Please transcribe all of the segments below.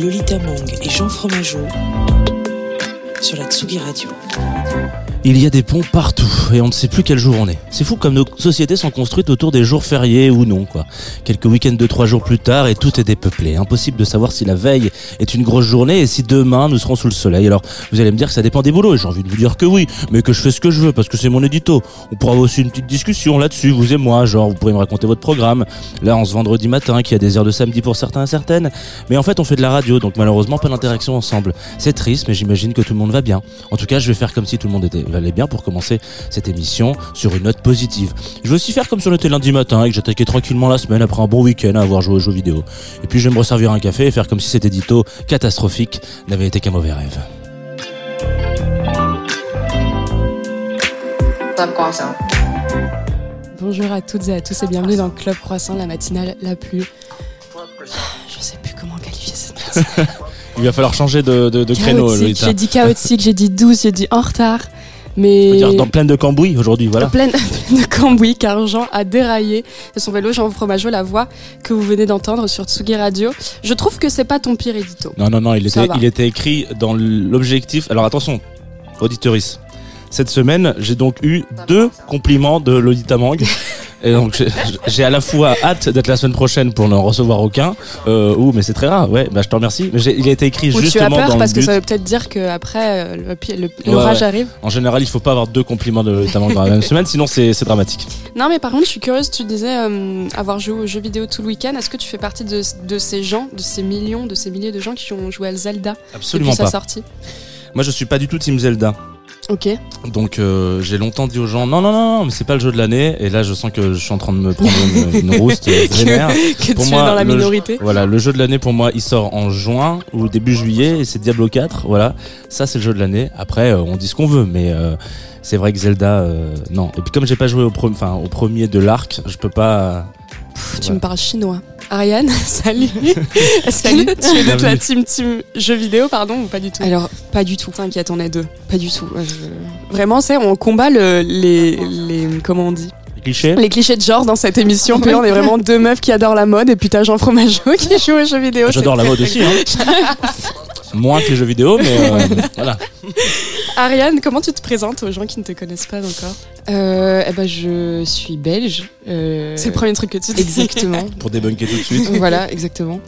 Lolita Mang et Jean Fromageau sur la Tsugi Radio. Il y a des ponts partout et on ne sait plus quel jour on est. C'est fou comme nos sociétés sont construites autour des jours fériés ou non quoi. Quelques week-ends de trois jours plus tard et tout est dépeuplé. Impossible de savoir si la veille est une grosse journée et si demain nous serons sous le soleil. Alors vous allez me dire que ça dépend des boulots et j'ai envie de vous dire que oui, mais que je fais ce que je veux parce que c'est mon édito. On pourra avoir aussi une petite discussion là-dessus, vous et moi, genre vous pourrez me raconter votre programme. Là en ce vendredi matin qui a des heures de samedi pour certains et certaines. Mais en fait on fait de la radio donc malheureusement pas d'interaction ensemble. C'est triste mais j'imagine que tout le monde va bien. En tout cas je vais faire comme si tout le monde était allait bien pour commencer cette émission sur une note positive. Je vais aussi faire comme si on était lundi matin et que j'attaquais tranquillement la semaine après un bon week-end à avoir joué aux jeux vidéo. Et puis je vais me resservir un café et faire comme si cet édito catastrophique n'avait été qu'un mauvais rêve. Club Croissant. Bonjour à toutes et à tous et bienvenue dans Club Croissant, la matinale la plus. Je sais plus comment qualifier cette matinale. Il va falloir changer de, de, de créneau. J'ai dit chaotique, j'ai dit douce, j'ai dit en retard. Mais dire dans pleine de cambouis aujourd'hui, voilà. pleine de cambouis car Jean a déraillé de son vélo. Jean Fromageau, la voix que vous venez d'entendre sur Tsugi Radio. Je trouve que c'est pas ton pire édito. Non, non, non, il était, il était écrit dans l'objectif. Alors attention, auditoris. Cette semaine, j'ai donc eu deux compliments de Lolita Mang. Et donc, j'ai- à la fois hâte d'être la semaine prochaine pour n'en recevoir aucun. Euh, ouh, mais c'est très rare. Ouais, bah je te remercie. Mais il a été écrit Ou tu as justement peur dans parce que ça veut peut-être dire qu'après Ouais, l'orage ouais. arrive. En général, il faut pas avoir deux compliments de Mang dans la même semaine, sinon c'est dramatique. Non, mais par contre, je suis curieuse. Tu disais euh, avoir joué aux jeux vidéo tout le week-end. Est-ce que tu fais partie de, de ces gens, de ces millions, de ces milliers de gens qui ont joué à Zelda Absolument depuis sa pas. sortie? Moi, je suis pas du tout Team Zelda. Ok. Donc euh, j'ai longtemps dit aux gens non non non non mais c'est pas le jeu de l'année et là je sens que je suis en train de me prendre une, une rouste vénère. que Pour tu moi, es dans la le- minorité. Voilà, le jeu de l'année pour moi, il sort en juin ou début juillet et c'est Diablo 4. Voilà, ça c'est le jeu de l'année. Après, euh, on dit ce qu'on veut, mais euh, c'est vrai que Zelda, non. Et puis comme j'ai pas joué au, pre- au premier de l'arc, je peux pas. Pff, Tu Ouais. me parles chinois. Ariane, salut. Que tu es de la team, team jeux vidéo, pardon, ou pas du tout Alors, pas du tout. T'inquiète, on est deux. Pas du tout. Je- Vraiment, c'est on combat le, les, les. Comment on dit Les clichés. Les clichés de genre dans cette émission. Puis là, on est vraiment deux meufs qui adorent la mode et puis t'as Jean Fromageau qui joue aux jeux vidéo. J'adore la mode aussi, hein. Moins que les jeux vidéo, mais euh, voilà. Ariane, comment tu te présentes aux gens qui ne te connaissent pas encore? Euh, eh ben, je suis belge. euh, C'est le premier truc que tu dis. Exactement. Pour débunker tout de suite. voilà, exactement.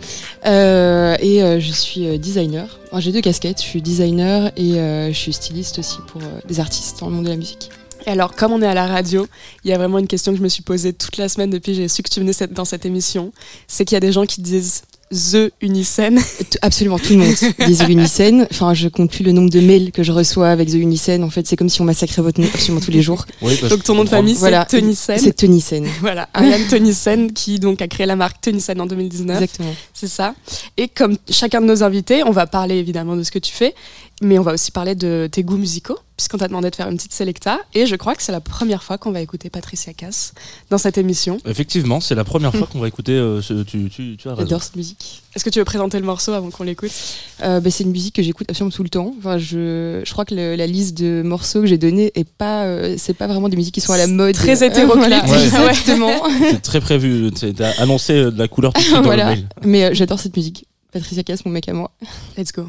Euh, et euh, je suis designer. J'ai deux casquettes. Je suis designer et euh, je suis styliste aussi pour euh, des artistes dans le monde de la musique. Et alors, comme on est à la radio, il y a vraiment une question que je me suis posée toute la semaine depuis que j'ai su que tu venais cette- dans cette émission. C'est qu'il y a des gens qui disent The Unicen. T- Absolument tout le monde. Des The Unicen. Enfin, je compte plus le nombre de mails que je reçois avec The Unicen. En fait, c'est comme si on massacrait votre nom absolument tous les jours. Oui, bah, Donc ton nom de famille, Voilà. c'est Tennyson. C'est Tennyson. Voilà, Ariane Tennyson qui donc a créé la marque Tennyson en 2019. Exactement. C'est ça. Et comme chacun de nos invités, on va parler évidemment de ce que tu fais, mais on va aussi parler de tes goûts musicaux, puisqu'on t'a demandé de faire une petite sélecta. Et je crois que c'est la première fois qu'on va écouter Patricia Cass dans cette émission. Effectivement, c'est la première fois qu'on va écouter euh, ce. Tu, tu, tu as raison. J'adore cette musique. Est-ce que tu veux présenter le morceau avant qu'on l'écoute? Euh, bah, c'est une musique que j'écoute absolument tout le temps. Enfin, je, je crois que le- la liste de morceaux que j'ai donnée est pas, euh, c'est pas vraiment des musiques qui sont à la mode. Très Euh, hétéroclite. voilà, Ouais. exactement. C'est très prévu. T'as annoncé de la couleur tout de suite dans Voilà. le mail. Mais euh, j'adore cette musique. Patricia Cass, mon mec à moi. Let's go.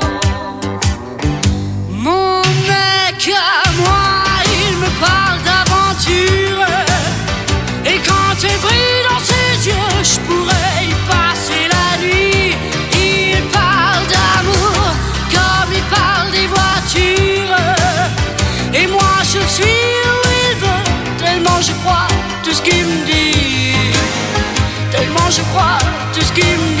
Mon mec à moi, il me parle d'aventure. Et quand elle brille dans ses yeux, je pourrais y passer la nuit. Il parle d'amour comme il parle des voitures. Et moi je suis où il veut, tellement je crois tout ce qu'il me dit. Tellement je crois tout ce qu'il me dit.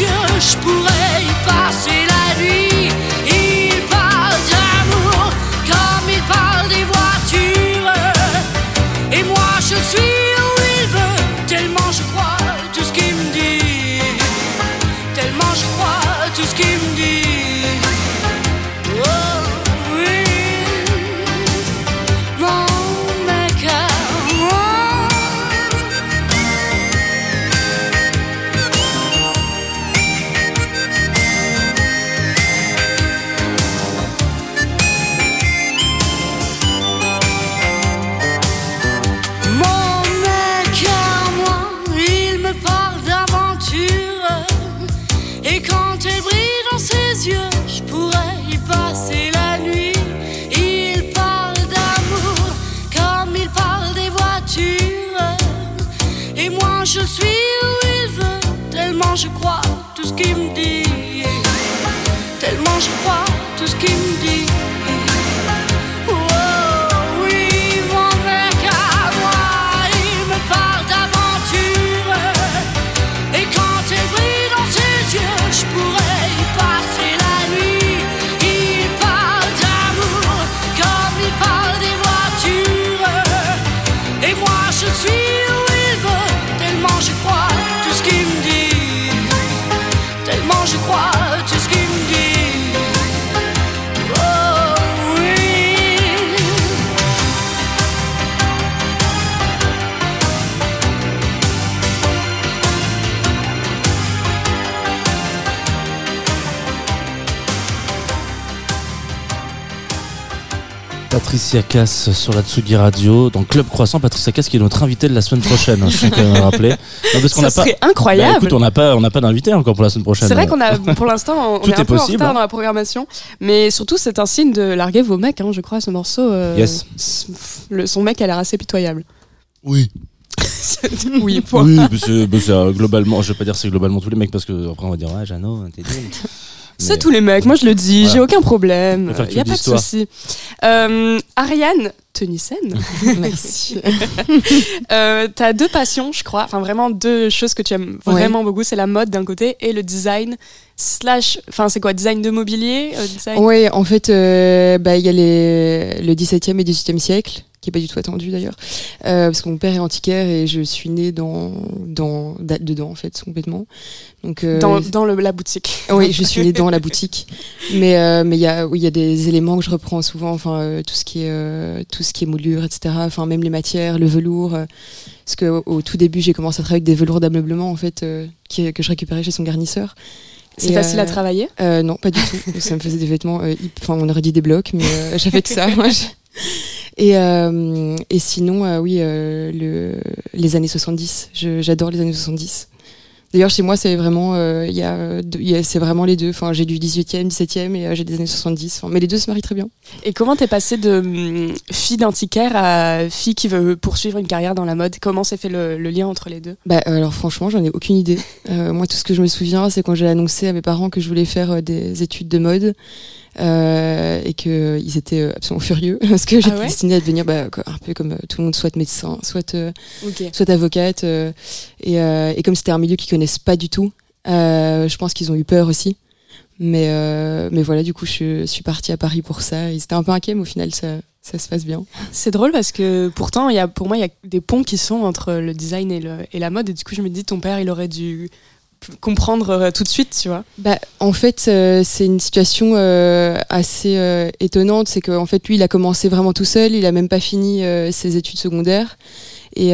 Yeux, je pourrais y passer la nuit. Je crois tout ce qu'il me dit. Tellement je crois tout ce qu'il me dit. Patricia Cass sur la Tsugi Radio, dans Club Croissant. Patricia Cass qui est notre invitée de la semaine prochaine, hein, je tiens quand même à le rappeler. Non, parce qu'on Ça n'a pas. serait Bah, incroyable. écoute, on n'a pas, on n'a pas d'invité encore pour la semaine prochaine. C'est vrai qu'on a, pour l'instant, on Tout est est un peu possible, en retard hein. dans la programmation, mais surtout c'est un signe de larguer vos mecs, hein, je crois, ce morceau. euh, Yes. le- son mec a l'air assez pitoyable. Oui. oui, point. Oui, c'est, euh, globalement, je vais pas dire c'est globalement tous les mecs parce que après on va dire ouais, Jeannot, t'es. C'est tous les mecs, moi je le dis, Voilà. j'ai aucun problème, il y a pas de souci. Euh, Ariane Tenissen, Merci. euh, t'as deux passions, je crois, enfin vraiment deux choses que tu aimes Ouais. vraiment beaucoup, c'est la mode d'un côté et le design slash, enfin c'est quoi, design de mobilier, euh, design? Ouais, en fait, euh, bah, il y a les, le 17e et 18e siècle, qui est pas du tout attendu d'ailleurs, euh, parce que mon père est antiquaire et je suis née dans, dans, da- dedans en fait, complètement. Donc, dans, dans le- la boutique. oui, je suis née dans la boutique, mais mais il y a oui, y a des éléments que je reprends souvent, enfin tout ce qui est tout ce qui est moulure, etc. Enfin même les matières, le velours. parce que au, au tout début, j'ai commencé à travailler avec des velours d'ameublement en fait, qui, que je récupérais chez son garnisseur. C'est facile à euh, travailler euh, non, pas du tout. Ça me faisait des vêtements. euh, hip- Enfin, on aurait dit des blocs, mais euh, j'ai fait que ça. moi, Et, euh, et sinon, euh, oui, euh, le, les années 70. Je- J'adore les années 70. D'ailleurs, chez moi, c'est vraiment, euh, il y a, deux- il y a- c'est vraiment les deux. Enfin, j'ai du 18e, 17e et euh, j'ai des années 70. Enfin, mais les deux se marient très bien. Et comment t'es passée de hum, fille d'antiquaire à fille qui veut poursuivre une carrière dans la mode? Comment s'est fait le, le lien entre les deux? Bah, alors franchement, j'en ai aucune idée. Euh, moi, tout ce que je me souviens, c'est quand j'ai annoncé à mes parents que je voulais faire des études de mode euh, et que ils étaient euh, absolument furieux parce que j'étais Ah ouais destinée à devenir bah, un peu comme euh, tout le monde, soit médecin, soit euh, Ok. soit avocate. euh, et, euh, et comme c'était un milieu qu'ils connaissent pas du tout, euh, je pense qu'ils ont eu peur aussi. Mais, euh, mais voilà, du coup, je suis partie à Paris pour ça. Ils étaient un peu inquiets, mais au final, ça, ça se passe bien. C'est drôle parce que pourtant, il y a, pour moi, il y a des ponts qui sont entre le design et, le, et la mode. Et du coup, je me dis, ton père, il aurait dû comprendre euh, tout de suite, tu vois. Bah, en fait, euh, c'est une situation euh, assez étonnante. C'est qu'en fait, lui, il a commencé vraiment tout seul. Il a même pas fini ses études secondaires. Et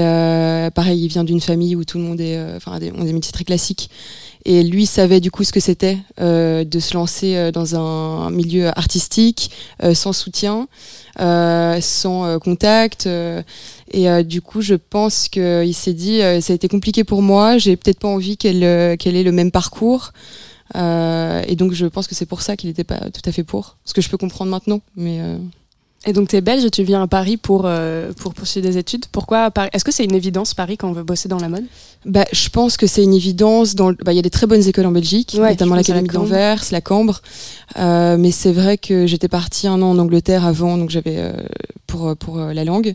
pareil, il vient d'une famille où tout le monde est, enfin, ont des métiers très classiques. Et lui savait du coup ce que c'était de se lancer dans un milieu artistique, sans soutien, sans euh, contact. euh, et euh, du coup, je pense qu'il s'est dit, euh, ça a été compliqué pour moi. J'ai peut-être pas envie qu'elle euh, qu'elle ait le même parcours. Euh, et donc, je pense que c'est pour ça qu'il n'était pas tout à fait pour. Ce que je peux comprendre maintenant. Mais euh, Et donc, tu es belge tu viens à Paris pour, euh, pour poursuivre des études. Pourquoi Paris? Est-ce que c'est une évidence, Paris, quand on veut bosser dans la mode? Bah, je pense que c'est une évidence. Bah, il y a des très bonnes écoles en Belgique, Ouais, notamment l'académie d'Anvers, la Cambre. Euh, mais c'est vrai que j'étais partie un an en Angleterre avant, donc j'avais euh, pour pour euh, la langue.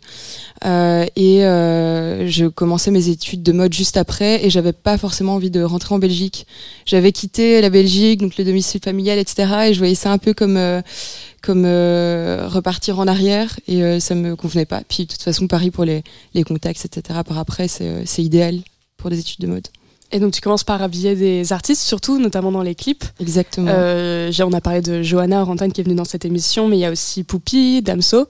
Euh, et euh, je commençais mes études de mode juste après, et j'avais pas forcément envie de rentrer en Belgique. J'avais quitté la Belgique, donc le domicile familial, etc. Et je voyais ça un peu comme euh, comme euh, repartir en arrière, et euh, ça me convenait pas. Puis de toute façon, Paris pour les les contacts, etc. Par après, euh, c'est idéal pour des études de mode. Et donc, tu commences par habiller des artistes, surtout, notamment dans les clips. Exactement. Euh, on a parlé de Johanna Orantan qui est venue dans cette émission, mais il y a aussi Poupie, Damso.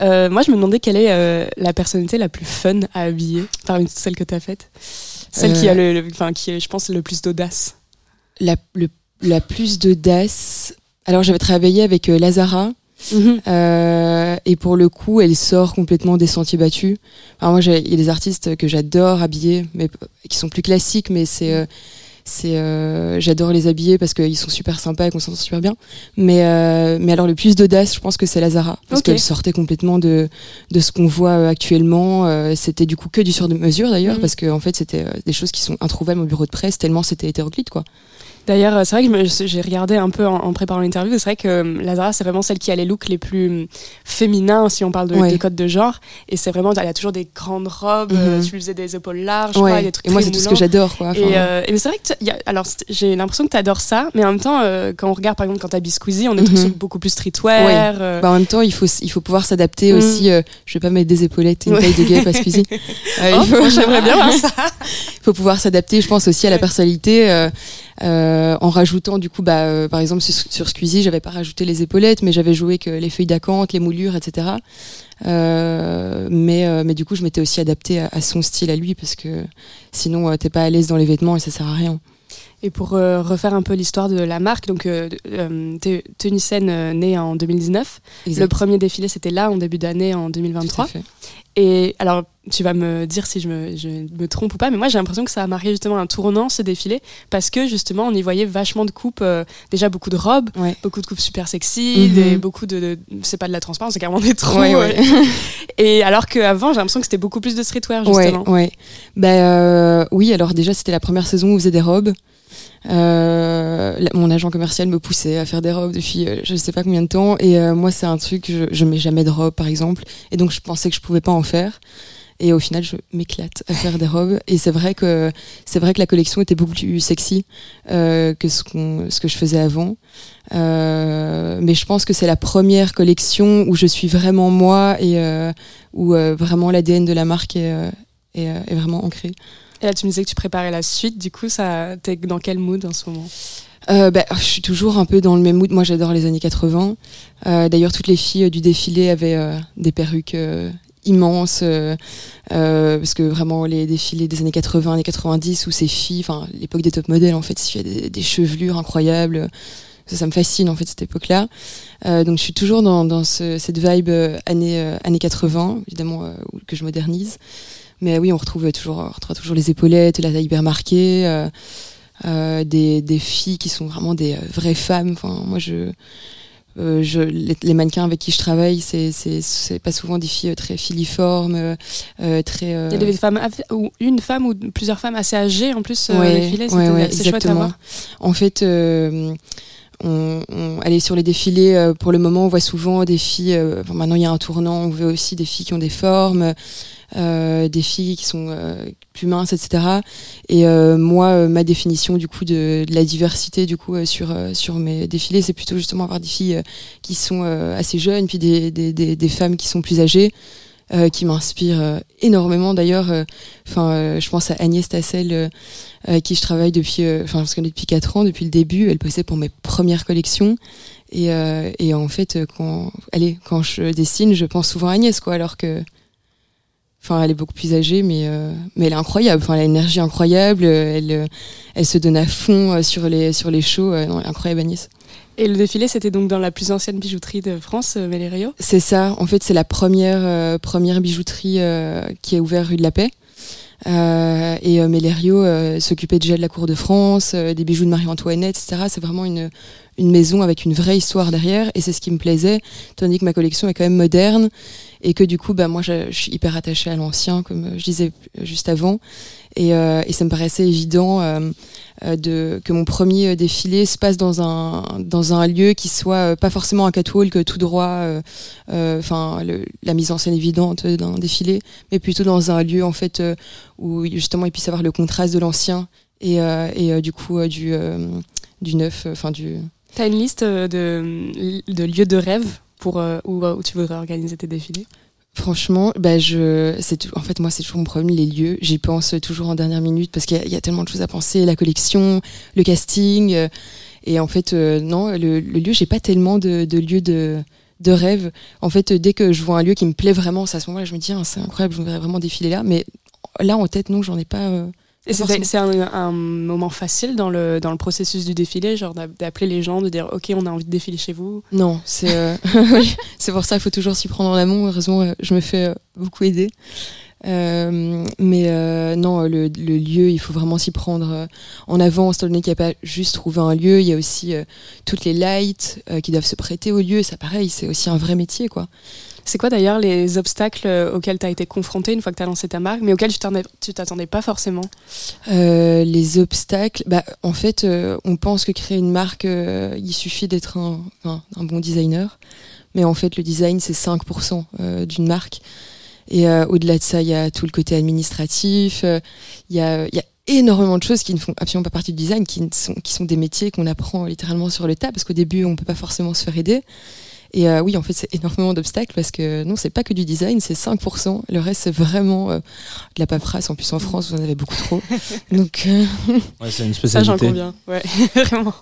Euh, moi, je me demandais quelle est euh, la personnalité la plus fun à habiller parmi toutes celles que tu as faites. Celle qui Euh. a le, le- enfin, qui est, je pense, le plus d'audace. la, le- la plus d'audace. Alors j'avais travaillé avec euh, Lazara euh, et pour le coup elle sort complètement des sentiers battus. Alors moi il y a des artistes que j'adore habiller, mais qui sont plus classiques, mais c'est euh, c'est euh, j'adore les habiller parce qu'ils sont super sympas et qu'on s'entend super bien. Mais euh, mais alors le plus d'audace, je pense que c'est Lazara parce qu'elle sortait complètement de de ce qu'on voit actuellement. Euh, c'était du coup que du sur mesure d'ailleurs Mhm. parce que en fait c'était des choses qui sont introuvables au bureau de presse tellement c'était hétéroclite quoi. D'ailleurs, euh, c'est vrai que j'ai regardé un peu en, en préparant l'interview. C'est vrai que euh, Lazara, c'est vraiment celle qui a les looks les plus hum, féminins, si on parle de, Ouais. de code de genre. Et c'est vraiment, elle a toujours des grandes robes. Mhm. euh, tu lui faisais des épaules larges, Ouais. quoi, des trucs et moi c'est tout ce que j'adore quoi. Enfin, Et, euh, c'est vrai que y a- alors j'ai l'impression que tu adores ça, mais en même temps, euh, quand on regarde par exemple quand t'habilles Squeezie, on est Mhm. sur beaucoup plus streetwear. euh, bah, en même temps, il faut, il faut pouvoir s'adapter Mm. aussi. je vais pas mettre des épaulettes et une taille de que si. Euh, oh, faut, J'aimerais bien voir ça. il faut pouvoir s'adapter, je pense aussi à la personnalité, euh, en rajoutant du coup, bah, euh, par exemple sur, sur Squeezie, j'avais pas rajouté les épaulettes, mais j'avais joué que les feuilles d'acanthe, les moulures, etc. Euh, mais, mais du coup, je m'étais aussi adaptée à, à son style à lui parce que sinon, t'es pas à l'aise dans les vêtements et ça sert à rien. Et pour euh, refaire un peu l'histoire de la marque, donc euh, euh, Te- Tennyson euh, né en 2019. Le premier défilé c'était là en début d'année en Tout 2023. Et alors, tu vas me dire si je me, je me trompe ou pas, mais moi j'ai l'impression que ça a marqué justement un tournant ce défilé parce que justement on y voyait vachement de coupes, euh, déjà beaucoup de robes, Ouais. beaucoup de coupes super sexy, Mhm. des, beaucoup de, de- c'est pas de la transparence, c'est carrément des trous. Ouais, ouais. Et alors qu'avant j'ai l'impression que c'était beaucoup plus de streetwear justement. Ouais, ouais. Bah, euh, oui, alors déjà, c'était la première saison où on faisait des robes. Euh, mon agent commercial me poussait à faire des robes depuis euh, je sais pas combien de temps. Et euh, moi, c'est un truc, je, je mets jamais de robes, par exemple. Et donc, je pensais que je pouvais pas en faire. Et au final, je m'éclate à faire des robes. Et c'est vrai que c'est vrai que la collection était beaucoup plus sexy euh, que ce, qu'on, ce que je faisais avant. Euh, mais je pense que c'est la première collection où je suis vraiment moi et euh, où vraiment l'ADN de la marque est, est, est vraiment ancré. Et là tu me disais que tu préparais la suite, du coup ça, t'es dans quel mood en ce moment? Euh, bah, je suis toujours un peu dans le même mood. Moi, j'adore les années 80. Euh, D'ailleurs, toutes les filles euh, du défilé avaient euh, des perruques immenses, parce que vraiment les défilés des années 80, années 90, où ces filles, enfin l'époque des top modèles, en fait, il y a des, chevelures incroyables. Ça, ça me fascine en fait cette époque-là. Euh, donc, je suis toujours dans, dans ce- cette vibe euh, années années 80, évidemment que je modernise. Mais oui, on retrouve toujours, on retrouve toujours les épaulettes, la taille hyper marquée, euh, euh, des, des filles qui sont vraiment des euh, vraies femmes. Enfin, moi, je, euh, je, les, les mannequins avec qui je travaille, c'est, c'est, c'est pas souvent des filles euh, très filiformes, euh, très. euh, Il y a des femmes, ou une femme ou plusieurs femmes assez âgées en plus, euh, Ouais, défilées, ouais, c'était ouais, assez chouette à exactement. voir. En fait, euh, on, on, allez, sur les défilés, euh, pour le moment, on voit souvent des filles. euh, maintenant, il y a un tournant. On voit aussi des filles qui ont des formes, des filles qui sont euh, plus minces, etc. Et euh, moi, euh, ma définition du coup de, de la diversité du coup euh, sur euh, sur mes défilés, c'est plutôt justement avoir des filles euh, qui sont euh, assez jeunes, puis des, des, des, des femmes qui sont plus âgées. euh, qui m'inspirent euh, énormément d'ailleurs euh, enfin euh, je pense à Agnès Tassel euh, avec qui je travaille depuis, euh, enfin, je connais depuis 4 ans, depuis le début. Elle bossait pour mes premières collections. Et, euh, et en fait, euh, quand, allez, quand je dessine, je pense souvent à Agnès, quoi, alors que, enfin, elle est beaucoup plus âgée, mais, euh, mais elle est incroyable. Enfin, elle a une énergie incroyable. Elle, elle se donne à fond euh, sur les, sur les shows. euh, non, elle est incroyable, Agnès. Et le défilé, c'était donc dans la plus ancienne bijouterie de France, Mélério. C'est ça. En fait, c'est la première, euh, première bijouterie euh, qui est ouverte rue de la Paix. Euh, et euh, Mélério euh, s'occupait déjà de la cour de France, des bijoux de Marie-Antoinette, etc. C'est vraiment une, une maison avec une vraie histoire derrière, et c'est ce qui me plaisait, tandis que ma collection est quand même moderne, et que du coup, bah, moi, je, suis hyper attachée à l'ancien, comme euh, je disais juste avant, et, euh, et ça me paraissait évident euh, euh, de, que mon premier euh, défilé se passe dans un, dans un lieu qui soit euh, pas forcément un catwalk tout droit, euh, euh, enfin la mise en scène évidente d'un défilé, mais plutôt dans un lieu en fait euh, où justement il puisse avoir le contraste de l'ancien et, euh, et euh, du coup euh, du, euh, du neuf, euh, enfin du T'as une liste euh, de, de lieux de rêve? Pour, euh, où, où tu voudrais organiser tes défilés? Franchement, bah je, c'est en fait moi c'est toujours mon problème les lieux. J'y pense toujours en dernière minute parce qu'il y, a- tellement de choses à penser, la collection, le casting, euh, et en fait euh, non le, le lieu j'ai pas tellement de, de lieux de de rêve. En fait, euh, dès que je vois un lieu qui me plaît vraiment, c'est à ce moment-là je me dis ah, c'est incroyable, je voudrais vraiment défiler là. Mais là en tête non, j'en ai pas. Et c'est un, un moment facile dans le, dans le processus du défilé, genre d'a- d'appeler les gens, de dire ok, on a envie de défiler chez vous. Non, c'est euh, c'est pour ça il faut toujours s'y prendre en amont. Heureusement, euh, je me fais euh, beaucoup aider. Euh, mais euh, non, le, le lieu, il faut vraiment s'y prendre en avant, étant donné qu'il n'y a pas juste trouver un lieu, il y a aussi toutes les lights qui doivent se prêter au lieu. Ça, pareil, c'est aussi un vrai métier, quoi. C'est quoi d'ailleurs les obstacles euh, auxquels tu as été confronté une fois que tu as lancé ta marque, mais auxquels tu t'en- tu t'attendais pas forcément? Euh, les obstacles, bah, en fait, euh, on pense que créer une marque, il suffit d'être un, bon designer. Mais en fait, le design, c'est 5% euh, d'une marque. Et au-delà de ça, il y a tout le côté administratif. Il y, a, énormément de choses qui ne font absolument pas partie du design, qui, ne sont, qui sont des métiers qu'on apprend littéralement sur le tas, parce qu'au début, on peut pas forcément se faire aider. Et euh, oui, en fait, c'est énormément d'obstacles parce que non, c'est pas que du design, c'est 5%. Le reste, c'est vraiment euh, de la paperasse. En plus, en France, vous en avez beaucoup trop. Donc, euh, Ouais, c'est une Ça, j'en spécialité. conviens. Ouais, vraiment.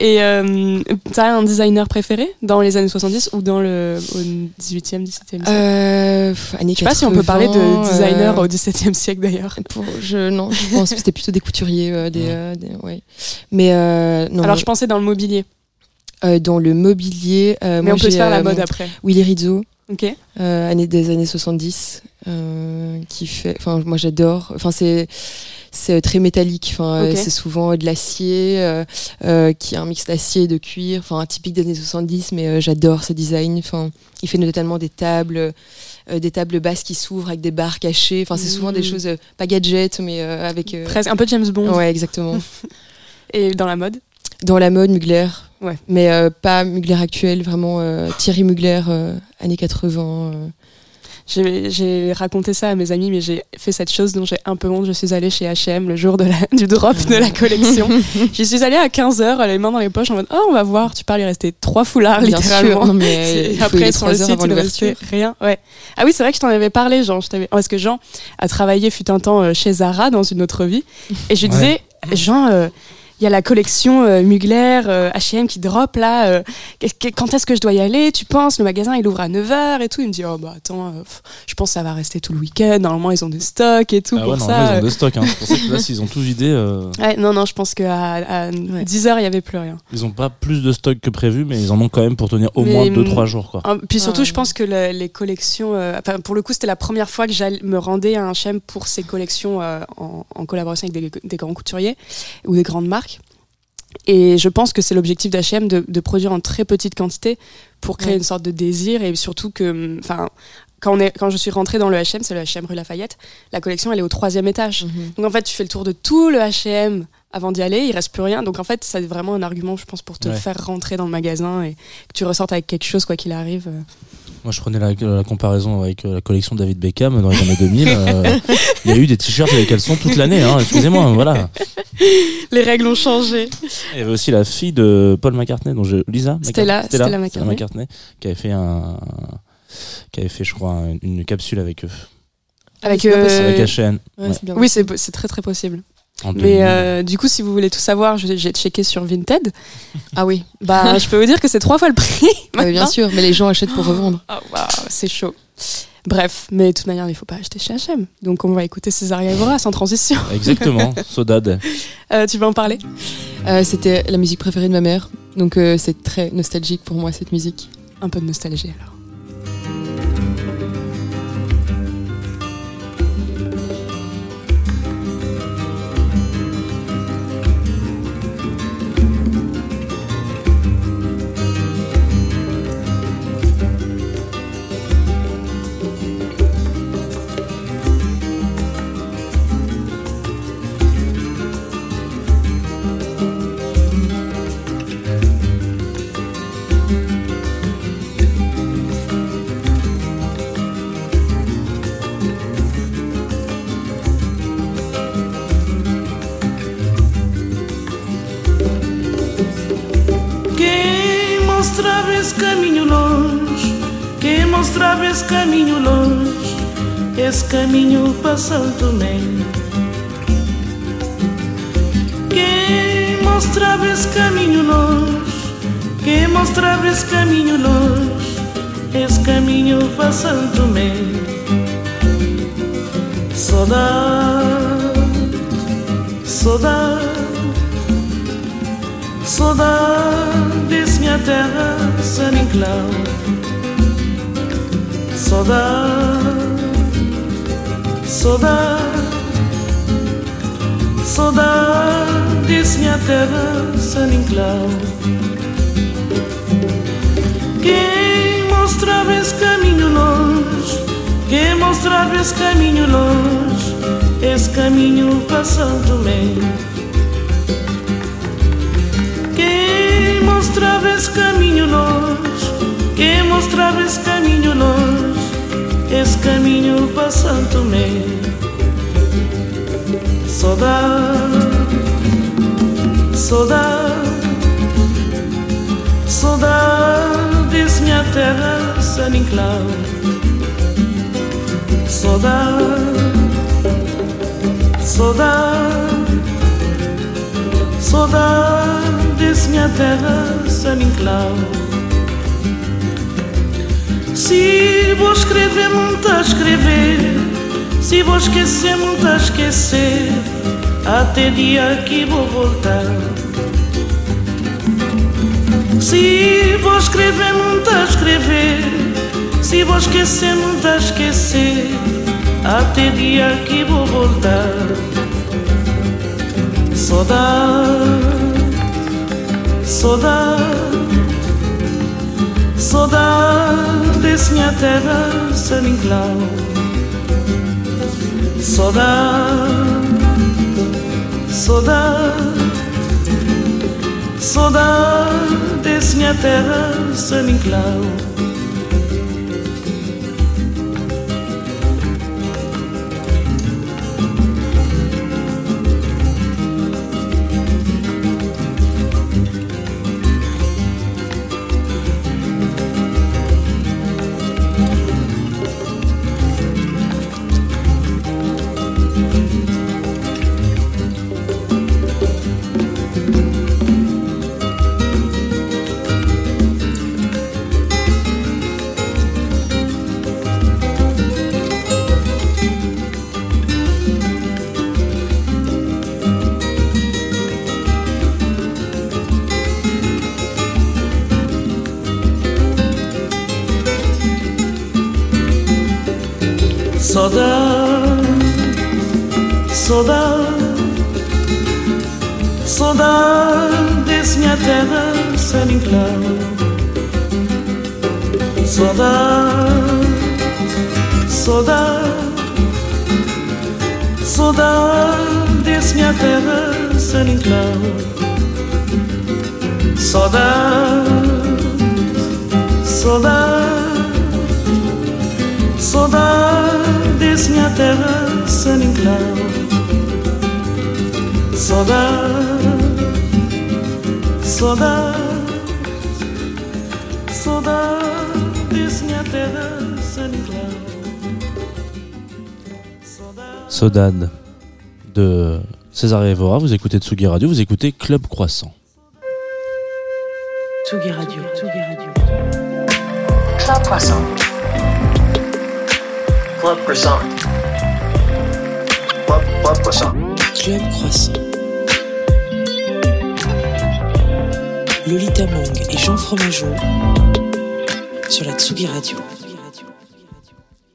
Et euh, t'as un designer préféré dans les années 70 ou dans le au 18e, 17e siècle? Euh, Je sais pas si on peut parler de 80, designer euh, au 17e siècle d'ailleurs. pour- je, non, je pense que c'était plutôt des couturiers. euh, des, euh, des- ouais. Mais euh, non, Alors je pensais dans le mobilier, dans le mobilier. euh, mais moi, on peut se faire la euh, mode après. Willy Rizzo, Ok. euh, année des années 70, euh, qui fait. Enfin, moi j'adore. Enfin, c'est c'est très métallique. Enfin, euh, c'est souvent de l'acier, euh, euh, qui est un mix d'acier et de cuir. Enfin, typique des années 70, mais euh, j'adore ce design. Enfin, il fait notamment des tables. euh, des tables basses qui s'ouvrent avec des barres cachées. Enfin, c'est souvent des Mhm. choses, euh, pas gadget, mais euh, avec. euh, Presque un peu James Bond. Ouais, exactement. Et dans la mode Dans la mode, Mugler. Ouais. Mais euh, pas Mugler actuel, vraiment euh, Thierry Mugler, euh, années 80. euh. J'ai raconté ça à mes amis, mais j'ai fait cette chose dont j'ai un peu honte. Je suis allée chez H&M le jour de la, du drop de la collection. J'y suis allée à 15h, les mains dans les poches, en mode « Oh, on va voir ». Tu parles, il restait trois foulards, Bien littéralement. sûr. Mais après, sur le trois heures site, il ne restait rien. Ouais. Ah oui, c'est vrai que je t'en avais parlé, Jean. Je t'avais- Parce que Jean a travaillé, fut un temps, chez Zara dans une autre vie. Et je lui disais, Jean, euh, il y a la collection euh, Mugler, euh, H&M qui drop là. euh, quand est-ce que je dois y aller? Tu penses Le magasin il ouvre à 9h et tout? Il me dit oh bah attends, euh, pff, je pense que ça va rester tout le week-end. Normalement ils ont des stocks et tout Ah pour ouais, ça. normalement, ils ont des stocks. Hein. C'est pour ça que là, s'ils ont tout vidé, euh, Ouais, non non, je pense qu'à à 10h il y avait plus rien. ils ont pas plus de stocks que prévu, mais ils en ont quand même pour tenir au Mais, moins hum, 2-3 jours. Quoi. Puis surtout, Ouais. je pense que le- les collections, euh, enfin, pour le coup, c'était la première fois que j'allais me rendais à un H&M pour ces collections euh, en, en collaboration avec des, des grands couturiers ou des grandes marques. Et je pense que c'est l'objectif d'H&M de, de produire en très petite quantité pour créer Ouais. une sorte de désir et surtout que, enfin, quand, on est, quand je suis rentrée dans le H&M, c'est le H&M rue Lafayette, la collection elle est au troisième étage. Mhm. Donc en fait, tu fais le tour de tout le H&M avant d'y aller, il reste plus rien. Donc en fait, c'est vraiment un argument, je pense, pour te Ouais. faire rentrer dans le magasin et que tu ressortes avec quelque chose quoi qu'il arrive. Moi, je prenais la, la comparaison avec euh, la collection David Beckham dans les années 2000. euh, Il y a eu des t-shirts et des caleçons toute l'année. Hein, Excusez-moi, voilà. Les règles ont changé. Il y avait aussi la fille de Paul McCartney, dont je, Lisa Stella- McCartney, Stella McCartney. qui avait fait un, qui avait fait, je crois, un- une capsule avec eux, Avec, euh, avec H&M. Ouais, Ouais. c'est bien Oui, c'est très très possible. Mais 2000. euh, du coup, si vous voulez tout savoir, j'ai checké sur Vinted. Ah oui, Bah, je peux vous dire que c'est trois fois le prix. Ah bien sûr, mais les gens achètent pour revendre. Ah, waouh, c'est chaud. Bref, mais de toute manière, il ne faut pas acheter chez H&M. Donc, on va écouter Césaria Evora sans transition. Exactement, Sodade. Euh, tu veux en parler? Euh, C'était la musique préférée de ma mère, donc euh, c'est très nostalgique pour moi cette musique. Un peu de nostalgie alors. Santo Tomé. Quem mostrava esse caminho longe, quem mostrava esse caminho longe, esse caminho para Santo Tomé. Saudade, saudade. Saudades, minha terra, San Inclau. Saudade, saudade, saudades, minha terra, San Inclau. Quem mostrava esse caminho longe, quem mostrava esse caminho longe, esse caminho para Santo Tomé. Quem mostrava esse caminho longe, quem mostrava esse caminho longe, esse caminho Santo Tomé. Saudade, saudade, saudades, minha terra, San Inclau. Saudade, saudade. Saudades, minha terra, San Inclau. Se vou escrever, muito a escrever. Se vou esquecer, muito a esquecer. Até dia que vou voltar. Se vou escrever, muito a escrever. Se vou esquecer, muito a esquecer. Até dia que vou voltar. Saudade, saudade, Saudades, minha terraça me enclau Saudade, saudade Saudades, minha terraça me enclau minha terra sem claro. Saudade, saudade, saudades minha terra sem claro. Saudade. Sodade de César Evora. Vous écoutez Tsugi Radio, vous écoutez Club Croissant. Tsugi Radio. Tsugi Radio. Club Croissant. Club Croissant. Club, Croissant. Club Croissant. Lolita Mang et Jean Fromageau sur la Tsugi Radio.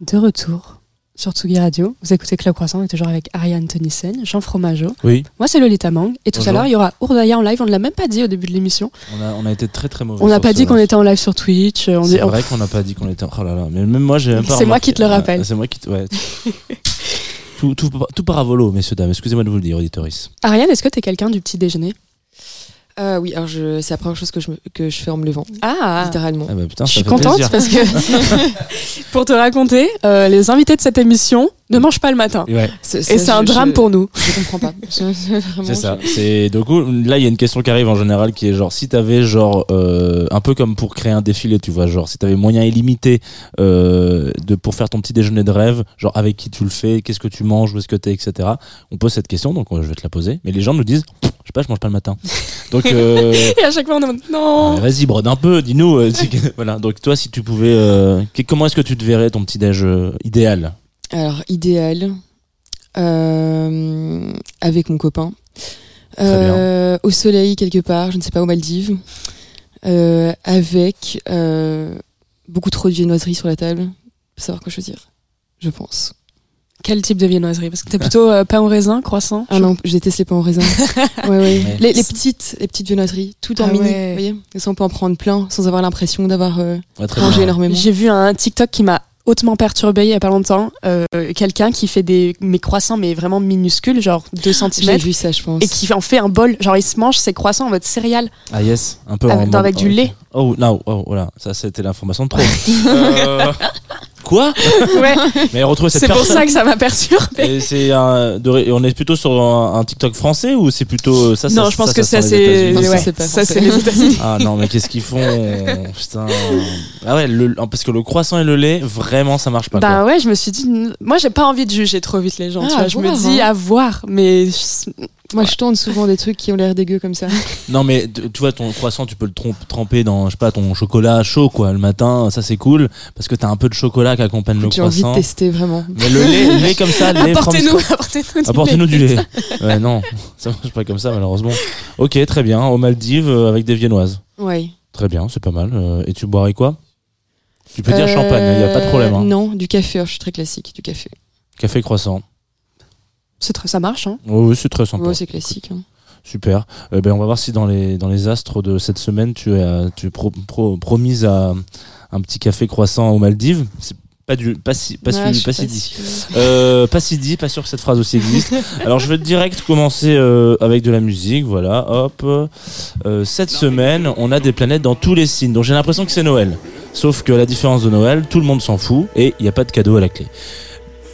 De retour sur Tsugi Radio. Vous écoutez Club Croissant, on est toujours avec Ariane Tonissen, Jean Fromageau. Oui, Moi, c'est Lolita Mang. Et tout Bonjour. à l'heure, il y aura Ourdaya en live. On ne l'a même pas dit au début de l'émission. on a, on a été très très mauvais. On n'a pas dit qu'on était en live sur Twitch. On dit- C'est vrai qu'on n'a pas dit qu'on était. Oh là là, mais même moi j'ai même pas. C'est moi qui te le rappelle. Ah, c'est moi qui te. Ouais. tout, tout, tout paravolo, messieurs, dames. Excusez-moi de vous le dire, auditoris. Ariane, est-ce que tu es quelqu'un du petit déjeuner? Euh, oui, alors je, c'est la première chose que je, me- que je fais en me levant, Ah littéralement. Ah bah putain, Je suis fait contente plaisir. parce que, pour te raconter, euh, les invités de cette émission ne mangent pas le matin. Ouais, C'est- Et c'est un je- drame je- pour nous. Je comprends pas. Vraiment, c'est ça. je- C'est du coup là il y a une question qui arrive en général qui est genre si t'avais genre euh, un peu comme pour créer un défilé, tu vois, genre si t'avais moyen illimité euh, de pour faire ton petit déjeuner de rêve, genre avec qui tu le fais, qu'est-ce que tu manges, où est-ce que t'es, etc. On pose cette question, donc je vais te la poser. Mais les gens nous disent, sais pas, je mange pas le matin. Donc euh, Et à chaque fois, on mode, non. Euh, Vas-y, brode un peu, dis-nous. euh, voilà. Donc toi, si tu pouvais, euh, que- comment est-ce que tu te verrais ton petit déj euh, idéal? Alors, idéal, euh, avec mon copain. Très Euh, au soleil, quelque part, je ne sais pas, aux Maldives. Euh, avec euh, beaucoup trop de viennoiserie sur la table. Savoir quoi choisir, je pense. Quel type de viennoiserie? Parce que t'es plutôt euh, pain au raisin, croissant Ah non, je déteste les pains au raisin. ouais, ouais. Ouais. Les, les petites, les petites viennoiseries, tout en Ah mini. ouais. Vous voyez Et ça, on peut en prendre plein sans avoir l'impression d'avoir euh, mangé bien. énormément. J'ai vu un TikTok qui m'a hautement perturbé il y a pas longtemps. Euh, Quelqu'un qui fait des mes croissants, mais vraiment minuscules, genre 2 J'ai cm. vu ça, je pense. Et qui en fait un bol. Genre, il se mange ses croissants en mode céréales. Ah yes, un peu Avec- en dans- avec du lait. Oh non, oh, voilà, ça c'était l'information de trop. Euh, Quoi Ouais, Mais retrouver cette c'est pour personne. ça que ça m'a perturbé. Et c'est un, de on est plutôt sur un, un TikTok français ou c'est plutôt ça Non, ça- je pense ça, que ça ça, sent les c'est États-Unis, ça, c'est pas ça, français. c'est les États-Unis. Ah non, mais qu'est-ce qu'ils font Putain. Ah ouais, le, parce que le croissant et le lait, vraiment, ça marche pas. Bah quoi. ouais, je me suis dit, moi j'ai pas envie de juger trop vite les gens. tu Ah, vois. à Je me voir, dis hein. à voir, mais je- Moi, je tourne souvent des trucs qui ont l'air dégueux comme ça. Non, mais tu vois, ton croissant, tu peux le trompe- tremper dans, je sais pas, ton chocolat chaud, quoi, le matin. Ça, c'est cool. Parce que t'as un peu de chocolat qui accompagne le J'ai envie de croissant. tester vraiment. Mais le lait, le lait comme ça, le lait apportez-nous, apportez-nous, du Apportez-nous lait. du lait. Ouais, non, ça marche pas comme ça, malheureusement. Ok, très bien. Aux Maldives, euh, avec des viennoises. Ouais. Très bien, c'est pas mal. Euh, Et tu boirais quoi? Tu peux dire champagne, il y a pas de problème. hein. Euh, Non, du café. alors, je suis très classique, du café. Café croissant. C'est très, ça marche. Hein. Oh, oui, c'est très sympa. Ouais, c'est classique. hein. Super. Euh, ben, on va voir si dans les, dans les astres de cette semaine, tu es, tu es pro- pro- promise à un petit café croissant aux Maldives. C'est pas, du, pas, si, pas, Ouais, si- pas si dit. sûre. Euh, pas si dit, pas sûr que cette phrase aussi existe. Alors je vais direct commencer euh, avec de la musique, voilà, hop. Euh, cette semaine, on a des planètes dans tous les signes, donc j'ai l'impression que c'est Noël. Sauf que la différence de Noël, tout le monde s'en fout et il n'y a pas de cadeau à la clé.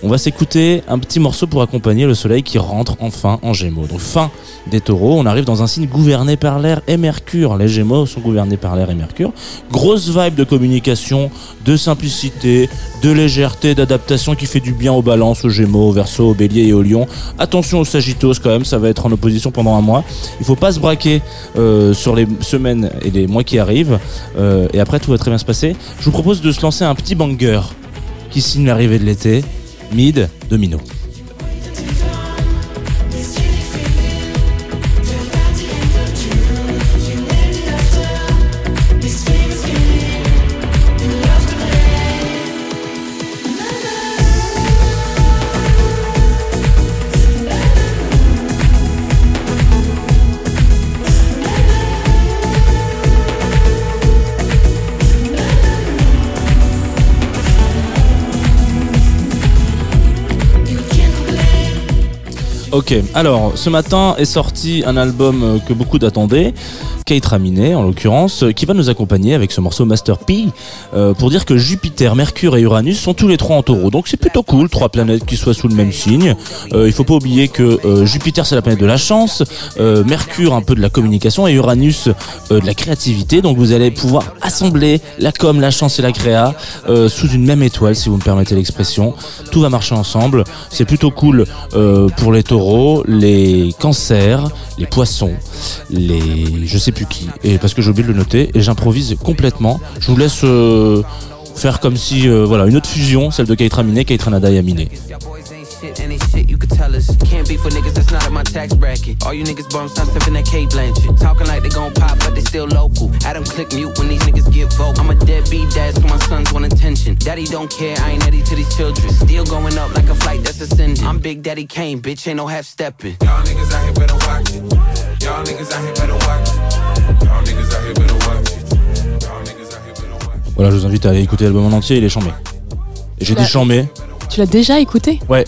On va s'écouter un petit morceau pour accompagner le soleil qui rentre enfin en Gémeaux. Donc fin des taureaux, on arrive dans un signe gouverné par l'air et Mercure. Les Gémeaux sont gouvernés par l'air et Mercure. Grosse vibe de communication, de simplicité, de légèreté, d'adaptation qui fait du bien aux balances, aux Gémeaux, aux Verseaux, aux Béliers et aux Lions. Attention aux Sagittos quand même, ça va être en opposition pendant un mois. Il faut pas se braquer euh, sur les semaines et les mois qui arrivent. Euh, et après tout va très bien se passer. Je vous propose de se lancer un petit banger qui signe l'arrivée de l'été. Mid Domino. Ok, alors ce matin est sorti un album euh, que beaucoup d'attendaient, Kate Raminet en l'occurrence, euh, qui va nous accompagner avec ce morceau Master P euh, pour dire que Jupiter, Mercure et Uranus sont tous les trois en taureau. Donc c'est plutôt cool, trois planètes qui soient sous le même signe. Euh, il faut pas oublier que euh, Jupiter c'est la planète de la chance, Mercure un peu de la communication et Uranus de la créativité. Donc vous allez pouvoir assembler la com, la chance et la créa sous une même étoile si vous me permettez l'expression. Tout va marcher ensemble. C'est plutôt cool pour les taureaux, les cancers, les poissons, les je sais plus qui. Et parce que j'ai oublié de le noter et j'improvise complètement. Je vous laisse euh, faire comme si euh, voilà une autre fusion, celle de Keitra Miné, Keitra Nada et Aminé. Ain't shit, you could tell us. Can't be for niggas that's not in my tax bracket. All you niggas bums stop sipping that K Blanchett. Talking like they gon' pop, but they still local. Adam click mute when these niggas get vocal. I'm a deadbeat dad, so my sons want attention. Daddy don't care, I ain't Eddie to these children. Still going up like a flight that's ascending. I'm Big Daddy Kane, bitch, ain't no half stepping. Y'all niggas out here better watch it. Y'all niggas out here better watch it. Voilà, je vous invite à aller écouter l'album en entier, il est chambé. Et j'ai dit chambé. Tu l'as déjà écouté? Ouais.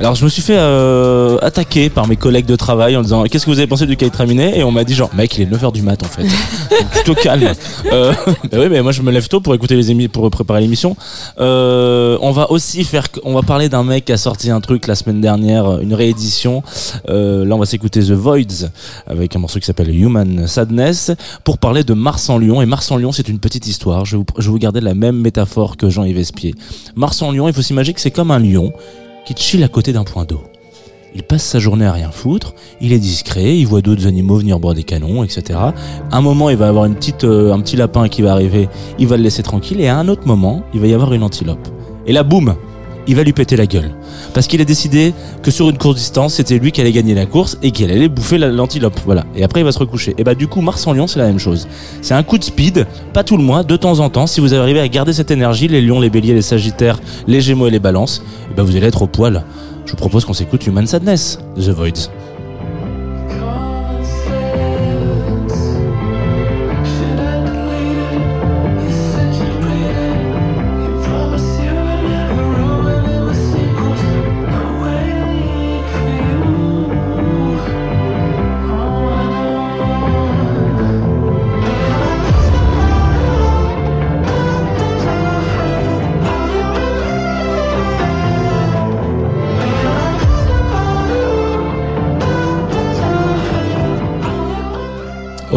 Alors je me suis fait euh, attaquer par mes collègues de travail en disant qu'est-ce que vous avez pensé du Kate Raminet et on m'a dit genre mec il est 9h du mat en fait. Donc, plutôt calme. Euh, bah oui mais moi je me lève tôt pour écouter les émissions pour préparer l'émission. Euh, on va aussi faire on va parler d'un mec qui a sorti un truc la semaine dernière une réédition. Euh, là on va s'écouter The Voids avec un morceau qui s'appelle Human Sadness pour parler de Mars en Lyon et Mars en Lyon c'est une petite histoire. Je vais vous, je vais vous garder la même métaphore que Jean-Yves Espier. Mars en Lyon il faut s'imaginer que c'est comme un lion qui chill à côté d'un point d'eau. Il passe sa journée à rien foutre, il est discret, il voit d'autres animaux venir boire des canons, etc. un moment, il va avoir une petite, euh, un petit lapin qui va arriver, il va le laisser tranquille, et à un autre moment, il va y avoir une antilope. Et là, boum, il va lui péter la gueule. Parce qu'il a décidé que sur une courte distance, c'était lui qui allait gagner la course et qu'il allait bouffer la- l'antilope. Voilà. Et après, il va se recoucher. Et bah, du coup, Mars en Lion, c'est la même chose. C'est un coup de speed, pas tout le mois, de temps en temps. Si vous arrivez à garder cette énergie, les lions, les béliers, les sagittaires, les gémeaux et les balances, et bah, vous allez être au poil. Je vous propose qu'on s'écoute Human Sadness, The Voids.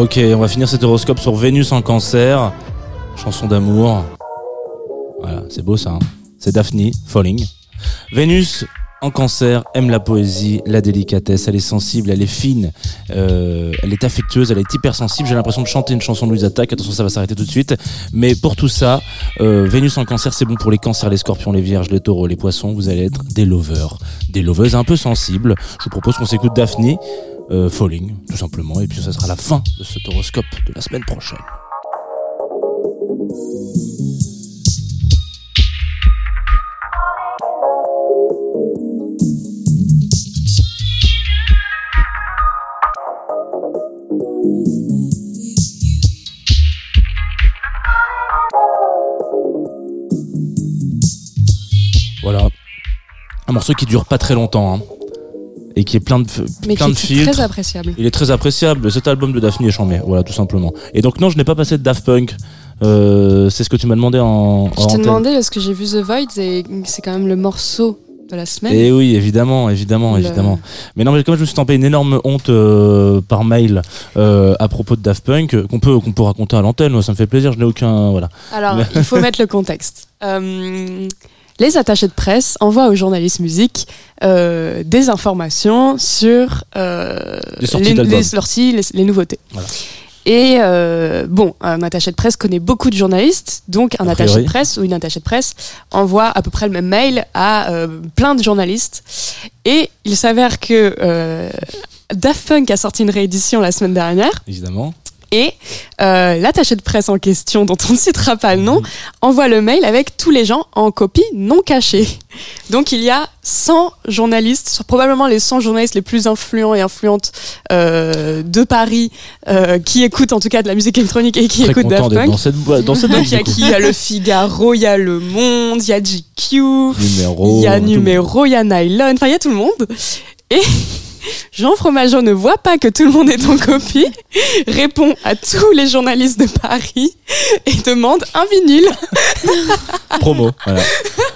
Ok, on va finir cet horoscope sur Vénus en cancer. Chanson d'amour. Voilà, c'est beau ça. hein. c'est Daphne, Falling. Vénus en cancer aime la poésie, la délicatesse. Elle est sensible, elle est fine, euh, elle est affectueuse, elle est hypersensible. J'ai l'impression de chanter une chanson de Louise Attaque. Attention, ça va s'arrêter tout de suite. Mais pour tout ça, euh, Vénus en cancer, c'est bon pour les cancers, les scorpions, les vierges, les taureaux, les poissons. Vous allez être des lovers, des loveuses un peu sensibles. Je vous propose qu'on s'écoute Daphne. Euh, Falling, tout simplement, et puis ça sera la fin de cet horoscope de la semaine prochaine. Voilà, un morceau qui dure pas très longtemps, hein, et qui est plein de, Mais plein qui de est filtres. très appréciable. Il est très appréciable. Cet album de Daphne est chambé. Voilà, tout simplement. Et donc, non, je n'ai pas passé de Daft Punk. Euh, c'est ce que tu m'as demandé en, Je t'ai demandé parce que j'ai vu The Void et c'est quand même le morceau de la semaine. Et oui, évidemment, évidemment, Le- évidemment. Mais non, mais comme je me suis tampé une énorme honte euh, par mail euh, à propos de Daft Punk, qu'on peut, qu'on peut raconter à l'antenne, moi, ça me fait plaisir, je n'ai aucun. Voilà. Alors, il faut mettre le contexte. Euh, les attachés de presse envoient aux journalistes musique euh, des informations sur euh, Les sorties les, d'albums. les sorties, les- les nouveautés. Voilà. Et euh, bon, un attaché de presse connaît beaucoup de journalistes, donc un attaché de presse ou une attachée de presse envoie à peu près le même mail à euh, plein de journalistes. Et il s'avère que euh, Daft Punk a sorti une réédition la semaine dernière. Évidemment. Et euh, l'attaché de presse en question, dont on ne citera pas le nom, envoie le mail avec tous les gens en copie non cachée. Donc il y a 100 journalistes, probablement les 100 journalistes les plus influents et influentes euh, de Paris, euh, qui écoutent en tout cas de la musique électronique et qui Très écoutent Daft Punk. dans cette. Dans cette il y a qui? Il y a le Figaro, il y a le Monde, il y a GQ, il y a tout- Numéro, il y a Nylon, enfin il y a tout le monde. Et Jean Fromageau ne voit pas que tout le monde est en copie, répond à tous les journalistes de Paris et demande un vinyle. Promo, voilà.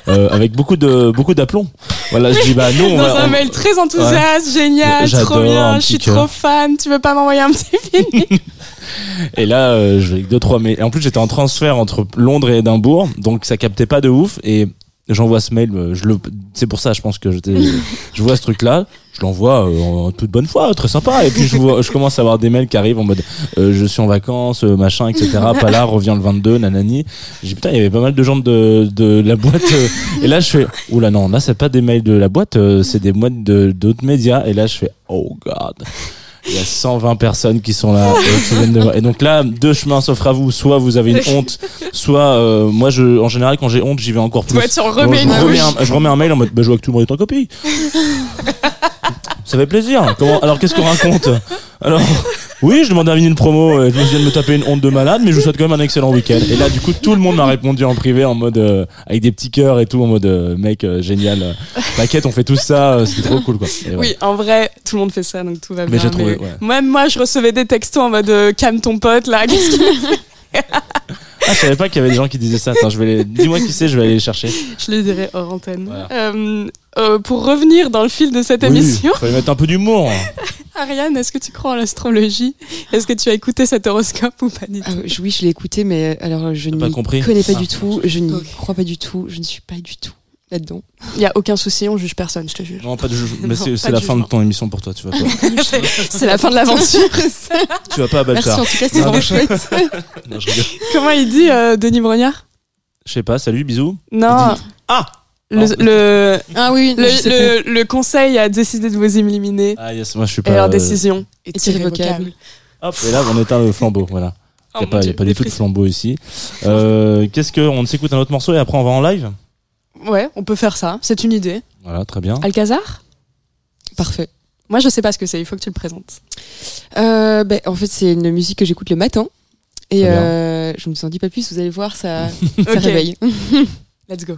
Euh, avec beaucoup de beaucoup d'aplomb. Voilà, je dis bah non. on Dans un on- mail très enthousiaste, génial, trop bien, je suis cœur. trop fan, tu veux pas m'envoyer un petit vinyle? Et là, euh, je vais avec deux trois mails. Et en plus, j'étais en transfert entre Londres et Édimbourg, donc ça captait pas de ouf. Et j'envoie ce mail. euh, Je le, c'est pour ça, je pense que j'étais, je vois ce truc-là. Je l'envoie euh, en toute bonne foi, très sympa. Et puis je vois, je commence à avoir des mails qui arrivent en mode, euh, je suis en vacances, euh, machin, etc. Pas là, reviens le 22, nanani. J'ai dit putain, il y avait pas mal de gens de de la boîte. euh. et là, je fais, oula non, là c'est pas des mails de la boîte, euh, c'est des moines de d'autres médias. Et là, je fais, oh god. Il y a 120 personnes qui sont là et de voir. Et donc là, deux chemins s'offrent à vous. Soit vous avez une honte, soit euh, moi, je, en général, quand j'ai honte, j'y vais encore plus. Ouais, tu en Donc, remets je, remets un, je remets un mail en mode bah, je vois que tout le monde est en copie. Ça fait plaisir. Comment, alors qu'est-ce qu'on raconte? Alors, oui, je demande un vinyle promo. euh, Je viens de me taper une honte de malade, mais je vous souhaite quand même un excellent week-end. Et là, du coup, tout le monde m'a répondu en privé en mode euh, avec des petits cœurs et tout, en mode euh, mec génial. T'inquiète, on fait tout ça. C'était trop cool, quoi. Et. Oui, en vrai, tout le monde fait ça, donc tout va Mais bien. j'ai trouvé, ouais. Même moi, je recevais des textos en mode calme ton pote là. Qu'est-ce qu'il Ah, je savais pas qu'il y avait des gens qui disaient ça. Attends, je vais les... dis-moi qui c'est, je vais aller les chercher. Je les dirai hors antenne. Voilà. Euh, euh, pour revenir dans le fil de cette Oui, émission, fallait mettre un peu d'humour. Ariane, est-ce que tu crois en l'astrologie? Est-ce que tu as écouté cet horoscope ou pas du tout Ah, je- oui, je l'ai écouté, mais euh, alors je n'y compris? connais pas Ah. du tout, je n'y crois pas du tout, je ne suis pas du tout là-dedans. Il y a aucun souci, on juge personne, je te juge. Non, pas de jugement. Mais c'est la fin de ton émission pour toi. Tu vas pas, C'est c'est la fin de l'aventure. tu vas pas à Merci Baltar. en tout cas, c'est Non, vraiment non. chouette. Non, je rigole. Comment il dit euh, Denis Brognard? Je sais pas. Salut, bisous. Non. Ah Le, Ah oui, le, le, le conseil a décidé de vous éliminer Ah yes, moi je suis et pas. leur euh, décision est irrévocable. Hop, et là on éteint le flambeau. Voilà. Oh Il n'y a pas, y a pas du des tout de flambeau ici. Euh, Qu'est-ce que on s'écoute un autre morceau et après on va en live Ouais, on peut faire ça, c'est une idée. Voilà, très bien. Alcazar? Parfait. Moi, je sais pas ce que c'est, il faut que tu le présentes. Euh, ben, en fait, c'est une musique que j'écoute le matin. Et euh, je ne vous en dis pas plus, vous allez voir, ça, ça réveille. Let's go.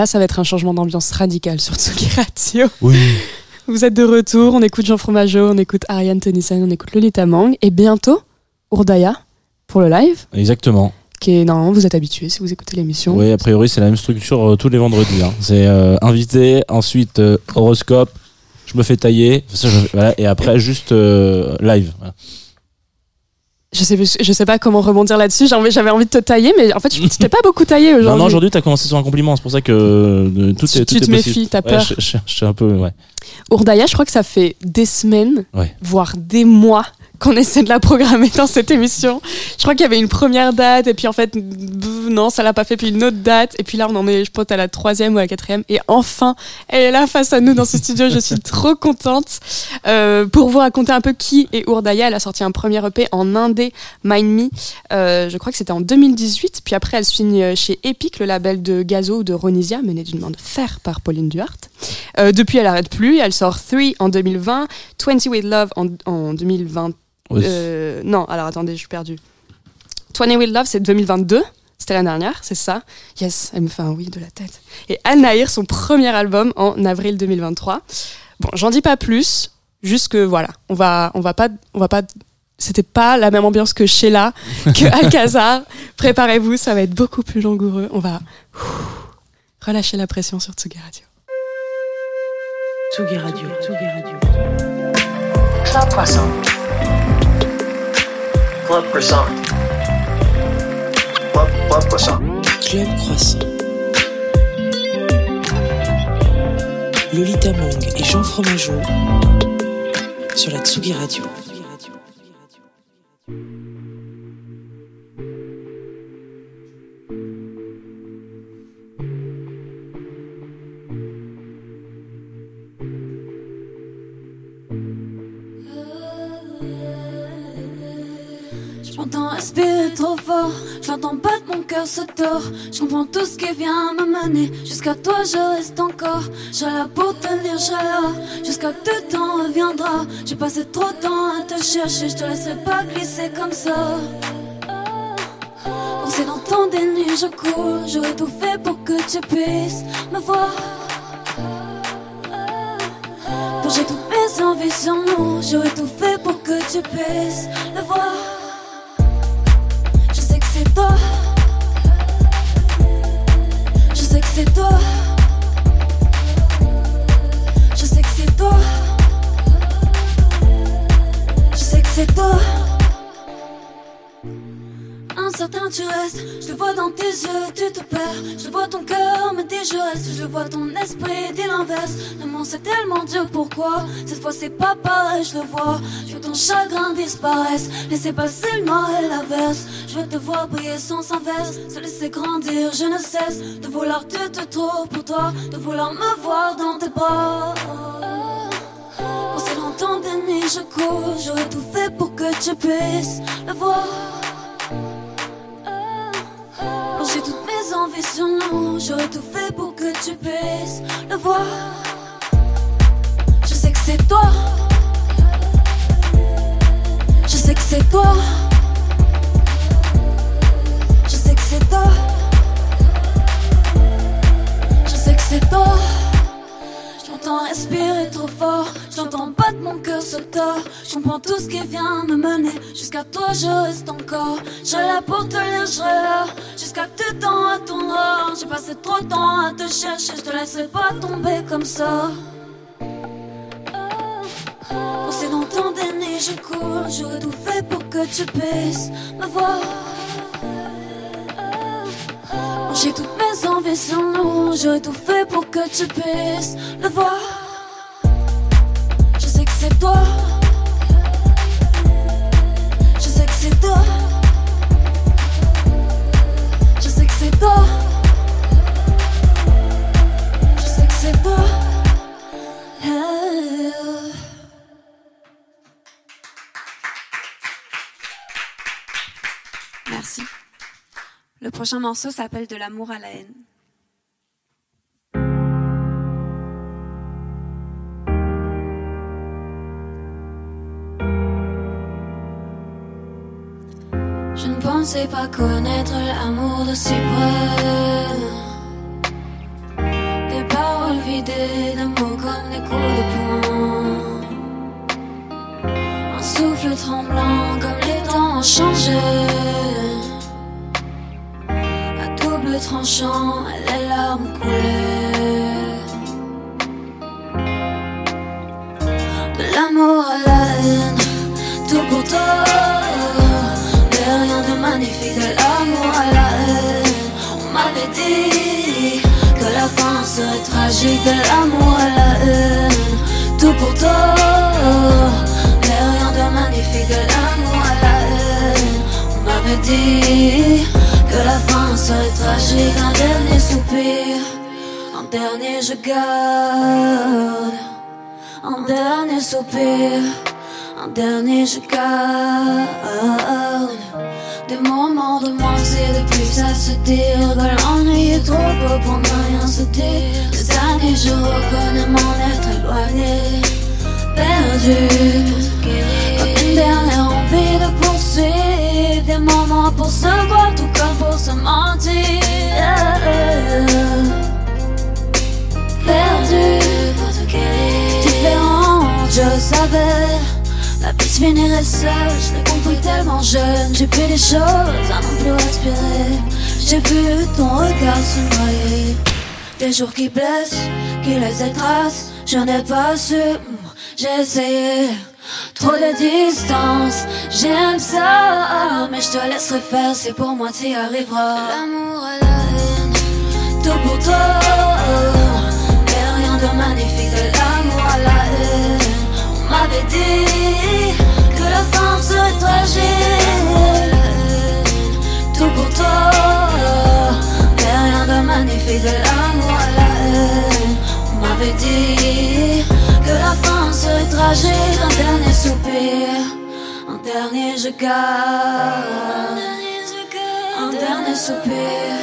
Là, ça va être un changement d'ambiance radical sur Tsugi Radio. Oui. Vous êtes de retour, on écoute Jean Fromageau, on écoute Ariane Tennyson, on écoute Lolita Mang. Et bientôt, Urdaya pour le live, Exactement. qui est normalement, vous êtes habitués si vous écoutez l'émission. Oui, a priori, c'est la même structure euh, tous les vendredis. hein. C'est euh, invité, ensuite euh, horoscope, je me fais tailler, ça, je- voilà, et après juste live. Voilà. Je sais, je sais pas comment rebondir là-dessus. J'avais envie de te tailler, mais en fait, je je t'ai pas beaucoup taillé Non, aujourd'hui. non, aujourd'hui, t'as commencé sur un compliment, c'est pour ça que euh, tout Tu- est, tout tu te méfies, t'as Ouais, peur. je, je- suis un peu, ouais. Urdaya, je crois que ça fait des semaines, Ouais. voire des mois qu'on essaie de la programmer dans cette émission. Je crois qu'il y avait une première date, et puis en fait, non, ça l'a pas fait, puis une autre date, et puis là, on en est, je pense, à la troisième ou à la quatrième, et enfin, elle est là face à nous dans ce studio, je suis trop contente. Euh, pour vous raconter un peu qui est Urdaya, elle a sorti un premier EP en indé, Mind Me, euh, je crois que c'était en 2018, puis après, elle signe chez Epic, le label de Gazo ou de Ronisia, mené d'une main de fer par Pauline Duhart. Euh, depuis, elle arrête plus. Elle sort 3 en 2020, 20 with Love en, en 2020. Oui. Euh, non, alors attendez, je suis perdue. 20 with Love, c'est 2022. C'était l'année dernière, c'est ça. Yes, elle me fait un oui de la tête. Et Al Nahir, son premier album en avril 2023. Bon, j'en dis pas plus, juste que voilà, on va, on va pas, on va pas. C'était pas la même ambiance que Sheila, que Alcazar. Préparez-vous, ça va être beaucoup plus langoureux. On va relâcher la pression sur Tsugi Radio. Tsugi Radio. Tsugi Radio. Club Croissant. Club Croissant. Club, Club Croissant. Club Croissant. Lolita Mang et Jean Fromageau sur la Tsugi Radio. Je m'entends respirer trop fort, j'entends battre mon cœur se tord. Je comprends tout ce qui vient me mener. Jusqu'à toi, je reste encore. Là pour te dire, je serai là. Jusqu'à que le temps reviendra. J'ai passé trop de temps à te chercher, je te laisserai pas glisser comme ça. Coincé dans ton déni, je cours. J'aurais tout fait pour que tu puisses me voir. Plonger toutes mes envies sur nous, j'aurais tout fait pour que tu puisses le voir. Je sais que c'est toi. Je sais que c'est toi. Je sais que c'est toi. Incertain tu restes, je te vois dans tes yeux, tu te perds. Je vois ton cœur me dit je reste, je vois ton esprit dit l'inverse. L'amour c'est tellement dur, pourquoi? Cette fois c'est pas pareil, je le vois. Je veux ton chagrin disparaisse, laisser passer le noir et l'averse. Je veux te voir briller sans inverse, se laisser grandir, je ne cesse de vouloir te trouves pour toi, de vouloir me voir dans tes bras. Pensé dans ton déni, je cours, j'aurais tout fait pour que tu puisses le voir. J'ai toutes mes envies sur nous, j'aurais tout fait pour que tu puisses le voir. Je sais que c'est toi. Je sais que c'est toi. Je sais que c'est toi. Je sais que c'est toi. J'entends respirer trop fort, j'entends battre mon cœur se tord. Je comprends tout ce qui vient me mener. Jusqu'à toi, je reste encore. Je là pour te lire, là. Jusqu'à tu temps à ton noir. J'ai passé trop de temps à te chercher, je te laisserai pas tomber comme ça. Coincé dans ton déni, je cours. J'aurais tout fait pour que tu puisses me voir. J'ai toutes mes envies sur nous, j'aurais tout fait pour que tu puisses le voir. Je sais que c'est toi. Prochain morceau s'appelle De l'amour à la haine. Je ne pensais pas connaître l'amour de si près. idée de mots comme des coups de poing. Un souffle tremblant comme les temps ont changé. Tranchant, les larmes coulaient. De l'amour à la haine, tout pour toi. Mais rien de magnifique de l'amour à la haine. On m'avait dit que la fin serait tragique de l'amour à la haine. Tout pour toi. Mais rien de magnifique de l'amour à la haine. On m'avait dit que la fin serait tragique. Un dernier soupir, un dernier je garde. Un dernier soupir, un dernier je garde. Des moments de moins et de plus à se dire Que l'ennui est trop beau pour ne rien se dire Des années je reconnais m'en être éloigné Perdu Comme une dernière envie de poursuivre Des moments pour se voir tout se mentir. Perdu Différente, je savais. La se finirait seule, je l'ai compris tellement jeune. J'ai vu des choses à non plus respirer J'ai vu ton regard se noyer. Des jours qui blessent, qui laissent des traces Je n'ai pas su, mm, j'ai essayé Trop de distance, j'aime ça Mais je te laisserai faire, c'est pour moi t'y arriveras L'amour à la haine, tout pour toi Mais rien de magnifique de l'amour à la haine on m'avait dit que la fin serait tragique. Tout pour toi, mais rien de magnifique de l'amour à la haine. On m'avait dit que la fin serait tragique. Un dernier soupir, un dernier je garde. Un dernier soupir,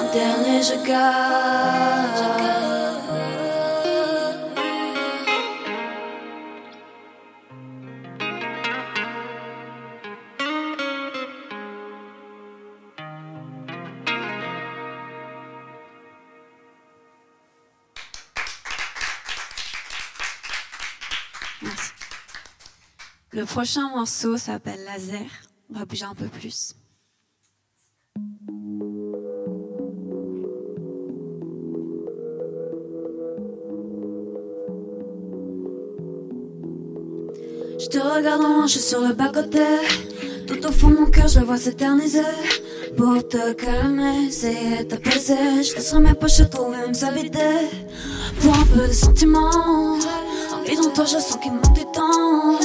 un dernier je garde. Le prochain morceau s'appelle Laser. On va bouger un peu plus. Je te regarde en je suis sur le bas-côté. Tout au fond mon cœur, je le vois s'éterniser. Pour te calmer, essayer de t'apaiser. Je laisserai mes poches trouver même vidée. Pour un peu de sentiment. Envie dans toi, je sens qu'il manque du temps.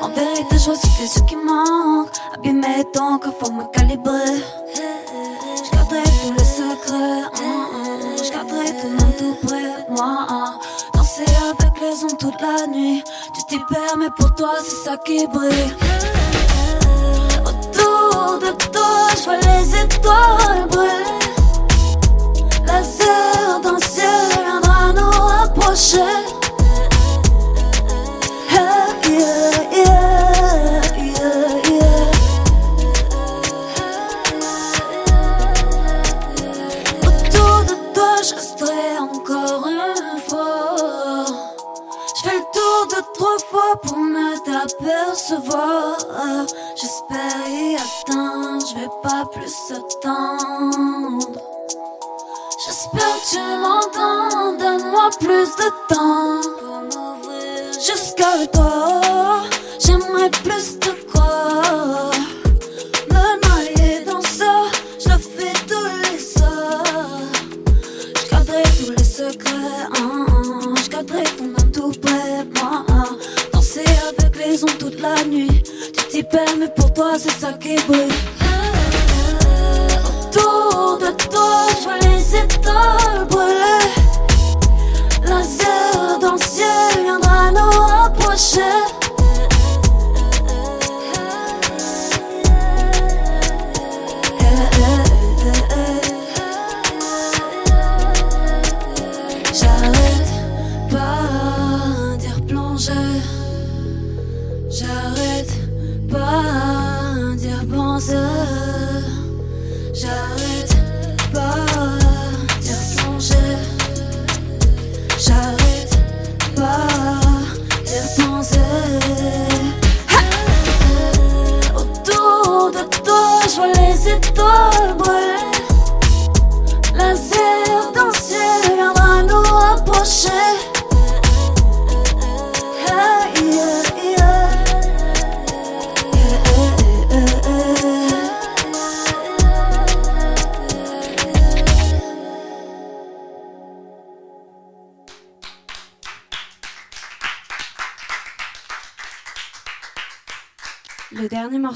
En vérité, je vois que ce qui manque. Abîmer ton corps, faut me calibrer. Je garderai tous les secrets. hein, hein. Je garderai tout le monde tout près moi. Danser avec les ondes toute la nuit. Tu t'y perds, mais pour toi, c'est ça qui brille. Autour de toi, je vois les étoiles briller. Laser dans le ciel viendra nous rapprocher. Pour me t'apercevoir. J'espère y atteindre, je vais pas plus attendre. J'espère tu m'entends, donne-moi plus de temps pour m'ouvrir jusqu'à toi.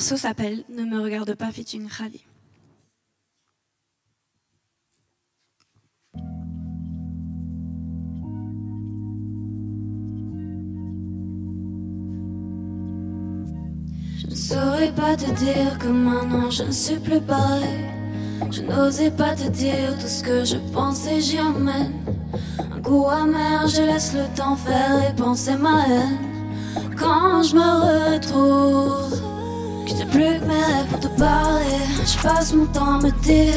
Morceau s'appelle Ne me regarde pas featuring Khali. Je ne saurais pas te dire que maintenant je ne suis plus pareil. Je n'osais pas te dire tout ce que je pensais, j'y emmène. Un goût amer, je laisse le temps faire et penser ma haine. Quand je me retrouve, je n'ai plus que mes rêves pour te parler. Je passe mon temps à me dire,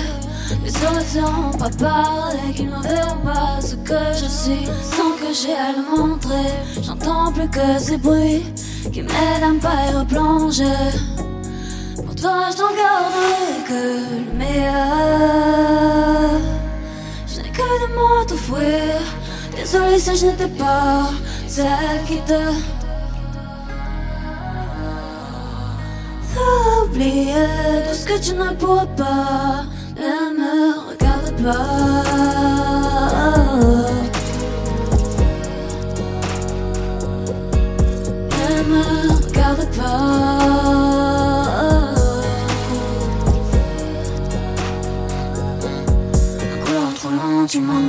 les autres n'auront pas parlé, qu'ils ne verront pas ce que je suis, sans que j'ai à le montrer. J'entends plus que ces bruits qui m'aident à me pas y replonger. Pour toi, je n'en garderai que le meilleur. Je n'ai que des mots à t'offrir. Désolé si je n'étais pas celle qui te. Oublié tout ce que tu ne pourras pas. Ne me regarde pas. Ne me regarde pas. Couleur autrement, tu m'en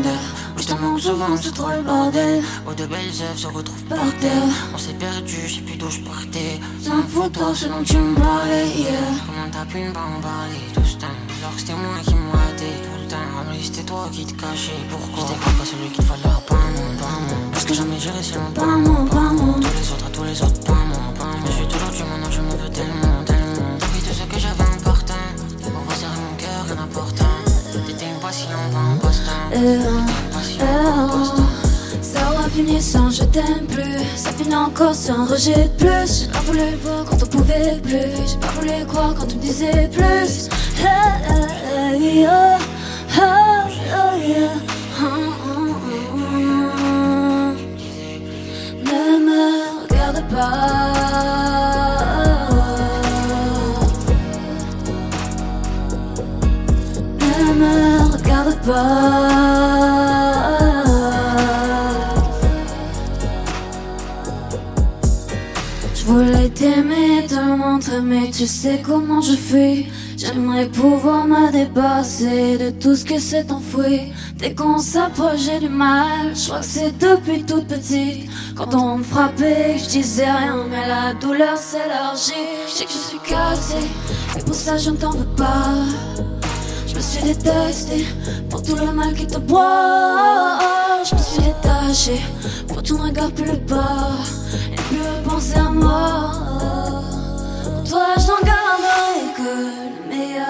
souvent, c'est trop le bordel. Oh, de belles œuvres se retrouvent par terre. On s'est perdu, je sais plus d'où je partais. C'est un photo, ce dont tu me parlais hier. Comment t'as pu ne pas en parler tout ce temps? Alors que c'était moi qui m'aidais tout le temps. En vrai, c'était toi qui te cachais. Pourquoi? J'étais pas celui qu'il fallait, pas moi, pas moi. Parce que jamais j'irai si loin, pas pas. Tous les autres, à tous les autres, pas moi, pas moi. Je suis toujours du maintenant, je m'en veux tellement, tellement. T'as pris tout ce que j'avais important. Pour resserrer mon cœur, rien d'important. T'étais impatient, pas un passe-temps. Ça aura fini sans je t'aime plus. Ça finit encore sans rejet de plus. J'ai pas voulu voir quand on pouvait plus. J'ai pas voulu croire quand on me disait plus. Oh, oh. Ne me regarde pas. Ne me regarde pas. Mais tu sais comment je fais. J'aimerais pouvoir me dépasser de tout ce que s'est enfoui. Dès qu'on s'approchait du mal, je crois que c'est depuis toute petite. Quand on me frappait, je disais rien, mais la douleur s'élargit. Je sais que je suis cassée, et pour ça je ne t'en veux pas. Je me suis détestée pour tout le mal qui te boit. Je me suis détachée pour ton regard plus bas et plus penser à moi. Toi, je n'en garderai que le meilleur.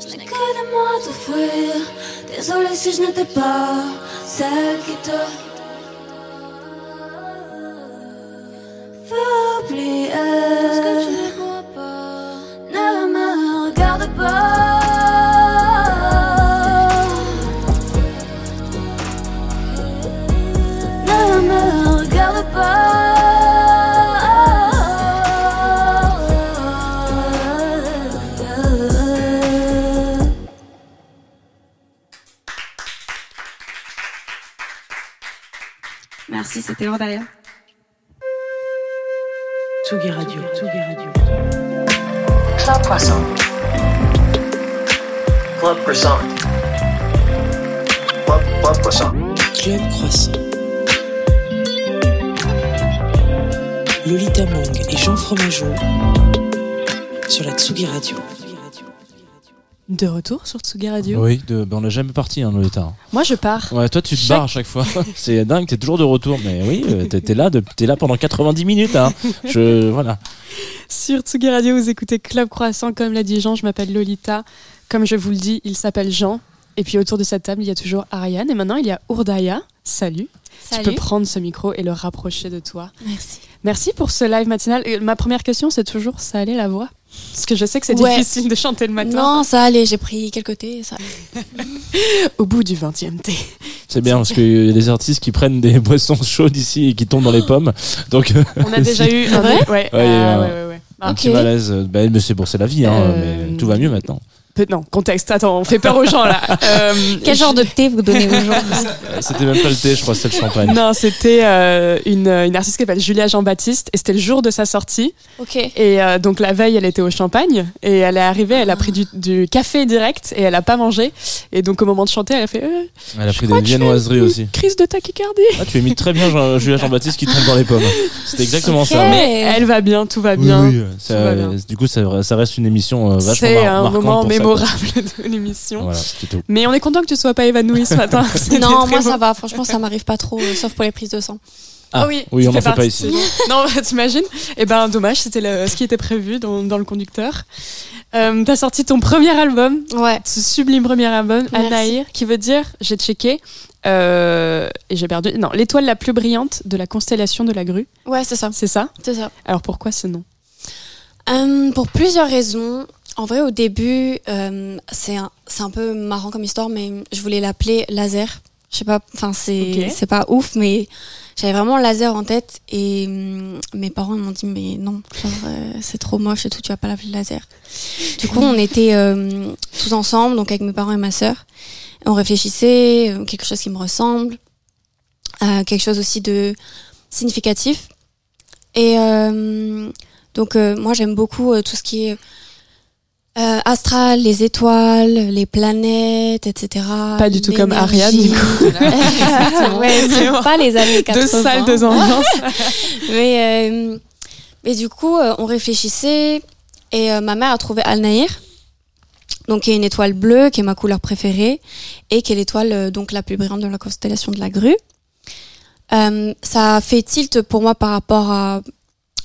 Je n'ai que des mots à t'offrir. Désolée si je n'étais pas celle qui te. Faut oublier que tu. Ne me regarde pas. Ne me regarde pas. C'était Ordaya. Tsugi Radio, Tsugi Radio. Club Croissant. Club Croissant. Club, Club Croissant. Club Croissant. Lolita Mang et Jean Fromageau sur la Tsugi Radio. De retour sur Tsugi Radio. Oui, de, ben on n'a jamais parti, hein, Lolita. Moi, je pars. Ouais, toi, tu te Chaque- barres à chaque fois. C'est dingue, t'es toujours de retour. Mais oui, euh, t'es là, de- là pendant 90 minutes. Hein. Je, voilà. Sur Tsugi Radio, vous écoutez Club Croissant, comme l'a dit Jean, je m'appelle Lolita. Comme je vous le dis, il s'appelle Jean. Et puis autour de cette table, il y a toujours Ariane. Et maintenant, il y a Ourdaya. Salut. Tu Salut. peux prendre ce micro et le rapprocher de toi. Merci. Merci pour ce live matinal. Et ma première question, c'est toujours, ça allait la voix? Parce que je sais que c'est Ouais. difficile de chanter le matin. Non, ça allait, j'ai pris quelques thés. Ça... Au bout du 20e thé. C'est bien parce qu'il y a des artistes qui prennent des boissons chaudes ici et qui tombent dans les pommes. Donc, euh, On a déjà eu un vrai? Ouais, Ouais, ah, un- ouais, ouais, ouais. un Ah, petit malaise. Ben, mais c'est bon, c'est la vie. Hein, Euh, mais tout va mieux maintenant. Non, contexte. Attends, on fait peur aux gens là. Euh, Quel genre de thé vous donnez aux gens? Euh, C'était même pas le thé, je crois, c'était le champagne. Non, c'était euh, une, une artiste qui s'appelle Julia Jean-Baptiste et c'était le jour de sa sortie. Ok. Et euh, donc la veille, elle était au champagne et elle est arrivée, elle a pris du, du café direct et elle a pas mangé. Et donc au moment de chanter, elle a fait euh, Elle a pris des viennoiseries aussi. crise de tachycardie. Ah, tu imites très bien Jean- Julia Jean-Baptiste qui tombe dans les pommes. C'était exactement Ok. ça. Mais elle va bien, tout va bien. oui, ça- Tout va bien. du coup, ça, ça reste une émission euh, vachement C'est mar- un marquante moment pour. Mémorable de l'émission. Voilà. Mais on est content que tu sois pas évanouie ce matin. Non, moi beau. ça va. Franchement, ça m'arrive pas trop, euh, sauf pour les prises de sang. Ah, oui, oui, tu on n'en fait pas ici. non, bah, t'imagines Eh ben, dommage, c'était le- ce qui était prévu dans, dans le conducteur. Euh, T'as sorti ton premier album, Ouais. ce sublime premier album, Merci. Anaïr, qui veut dire, j'ai checké, euh, et j'ai perdu, non, l'étoile la plus brillante de la constellation de la grue, Ouais, c'est ça. c'est ça? C'est ça. Alors pourquoi ce nom? Euh, pour plusieurs raisons. En vrai, au début, euh, c'est un, c'est un peu marrant comme histoire, mais je voulais l'appeler Laser. Je sais pas, enfin, c'est Ok. c'est pas ouf, mais j'avais vraiment Laser en tête et hum, mes parents m'ont dit, mais non, genre, euh, c'est trop moche et tout, tu vas pas l'appeler Laser. Du coup, on était euh, tous ensemble, donc avec mes parents et ma sœur. On réfléchissait, euh, quelque chose qui me ressemble, euh, quelque chose aussi de significatif. Et euh, donc, euh, moi, j'aime beaucoup tout ce qui est euh, astral, les étoiles, les planètes, etc. Pas du tout comme Ariane, du coup. ouais, c'est pas les années 80. Deux salles, deux ambiances. mais, euh, mais du coup, euh, on réfléchissait et euh, ma mère a trouvé Al-Nahir, donc qui est une étoile bleue, qui est ma couleur préférée et qui est l'étoile euh, donc la plus brillante de la constellation de la grue. Euh, ça a fait tilt pour moi par rapport à,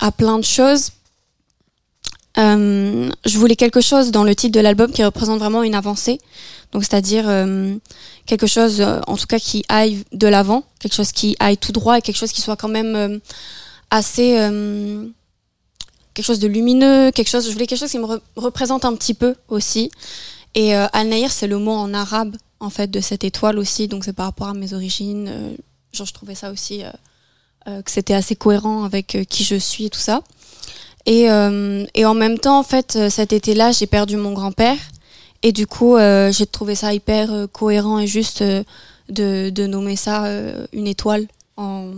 à plein de choses. Euh, je voulais quelque chose dans le titre de l'album qui représente vraiment une avancée, donc c'est-à-dire euh, quelque chose, euh, en tout cas, qui aille de l'avant, quelque chose qui aille tout droit et quelque chose qui soit quand même euh, assez quelque chose de lumineux, quelque chose. Je voulais quelque chose qui me re- représente un petit peu aussi. Et Al-Nahir, c'est le mot en arabe en fait de cette étoile aussi, donc c'est par rapport à mes origines. genre, je trouvais ça aussi que c'était assez cohérent avec qui je suis et tout ça. Et, euh, et en même temps, en fait, euh, cet été-là, j'ai perdu mon grand-père. Et du coup, euh, j'ai trouvé ça hyper cohérent et juste de, de nommer ça une étoile, en,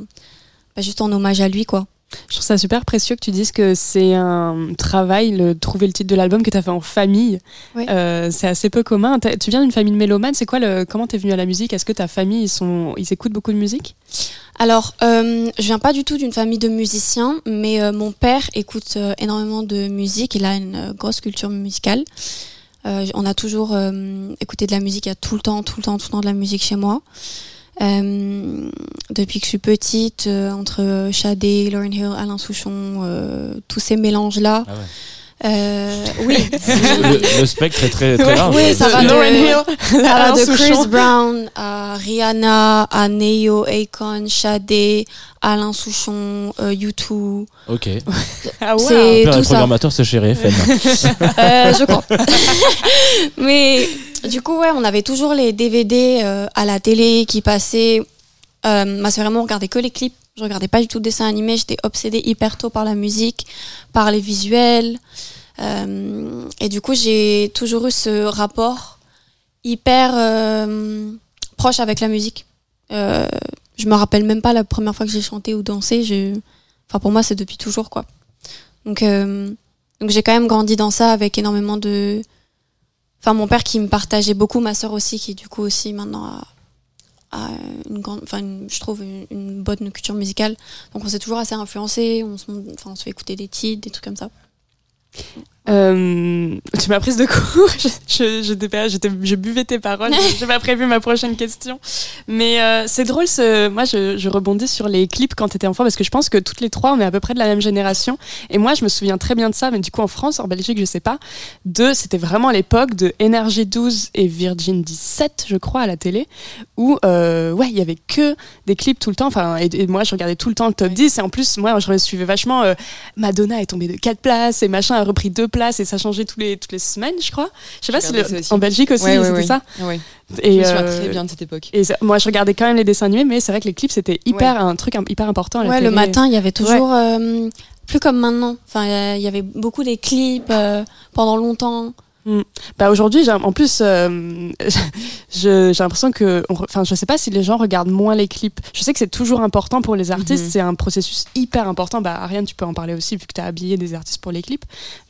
bah, juste en hommage à lui, quoi. Je trouve ça super précieux que tu dises que c'est un travail, le, trouver le titre de l'album que tu as fait en famille. Oui. Euh, c'est assez peu commun. Tu viens d'une famille de mélomanes. C'est quoi le, comment t'es venu à la musique? Est-ce que ta famille, ils, sont, ils écoutent beaucoup de musique? Alors, euh, je viens pas du tout d'une famille de musiciens, mais euh, mon père écoute euh, énormément de musique. Il a une grosse culture musicale. On a toujours écouté de la musique. Il y a tout le temps, tout le temps, tout le temps de la musique chez moi. Euh, depuis que je suis petite, euh, entre Sade, Lauryn Hill, Alain Souchon, euh, tous ces mélanges-là. Ah ouais. Euh, oui. le, le spectre est très, très large. Oui, ça va de, Lauryn Hill, ça va de Souchon. Chris Brown à Rihanna, à Neo, Akon, Sade, Alain Souchon, euh, U2. Ok. Ah C'est Mon père est tout ça. programmateur, c'est chez RFM. Euh, je crois. Mais du coup, ouais, on avait toujours les DVD euh, à la télé qui passaient. Euh, ma soeur et moi, on regardait que les clips. Je regardais pas du tout de dessin animé. J'étais obsédée hyper tôt par la musique, par les visuels. Euh, et du coup, j'ai toujours eu ce rapport hyper euh, proche avec la musique. Je me rappelle même pas la première fois que j'ai chanté ou dansé. Je... Enfin, pour moi, c'est depuis toujours, quoi. Donc, donc j'ai quand même grandi dans ça avec énormément de. Enfin, mon père qui me partageait beaucoup, ma sœur aussi, qui du coup aussi maintenant a, une grande. Enfin, je trouve une, bonne culture musicale. Donc on s'est toujours assez influencé, on se fait écouter des titres, des trucs comme ça. Euh, tu m'as prise de court. Je, je, pas- je buvais tes paroles. J'ai pas prévu ma prochaine question. Mais euh, c'est drôle. Ce, moi, je, je rebondis sur les clips quand t'étais enfant parce que je pense que toutes les trois, on est à peu près de la même génération. Et moi, je me souviens très bien de ça. Mais du coup, en France, en Belgique, je sais pas. De, c'était vraiment l'époque de Énergie 12 et Virgin 17, je crois, à la télé, où euh, ouais, il y avait que des clips tout le temps. Enfin, et, et moi, je regardais tout le temps le top 10. Et en plus, moi, je suivais vachement. Madonna est tombée de 4 places et machin a repris 2 places et ça changeait tous les, toutes les semaines, je crois. Je sais pas si le- en Belgique aussi, Ouais, ouais, c'était ouais. ça. Et, je me euh, très bien de cette époque. Et ça- moi, je regardais quand même les dessins animés, mais c'est vrai que les clips c'était hyper un truc hyper important. À la Ouais, le matin, il y avait toujours. Euh, plus comme maintenant. Enfin, il y a- il y avait beaucoup des clips euh, pendant longtemps. Mm. Bah aujourd'hui, en plus, euh, j'ai l'impression que, enfin, je sais pas si les gens regardent moins les clips. Je sais que c'est toujours important pour les artistes. Mhm. C'est un processus hyper important. Bah Ariane, tu peux en parler aussi vu que tu as habillé des artistes pour les clips.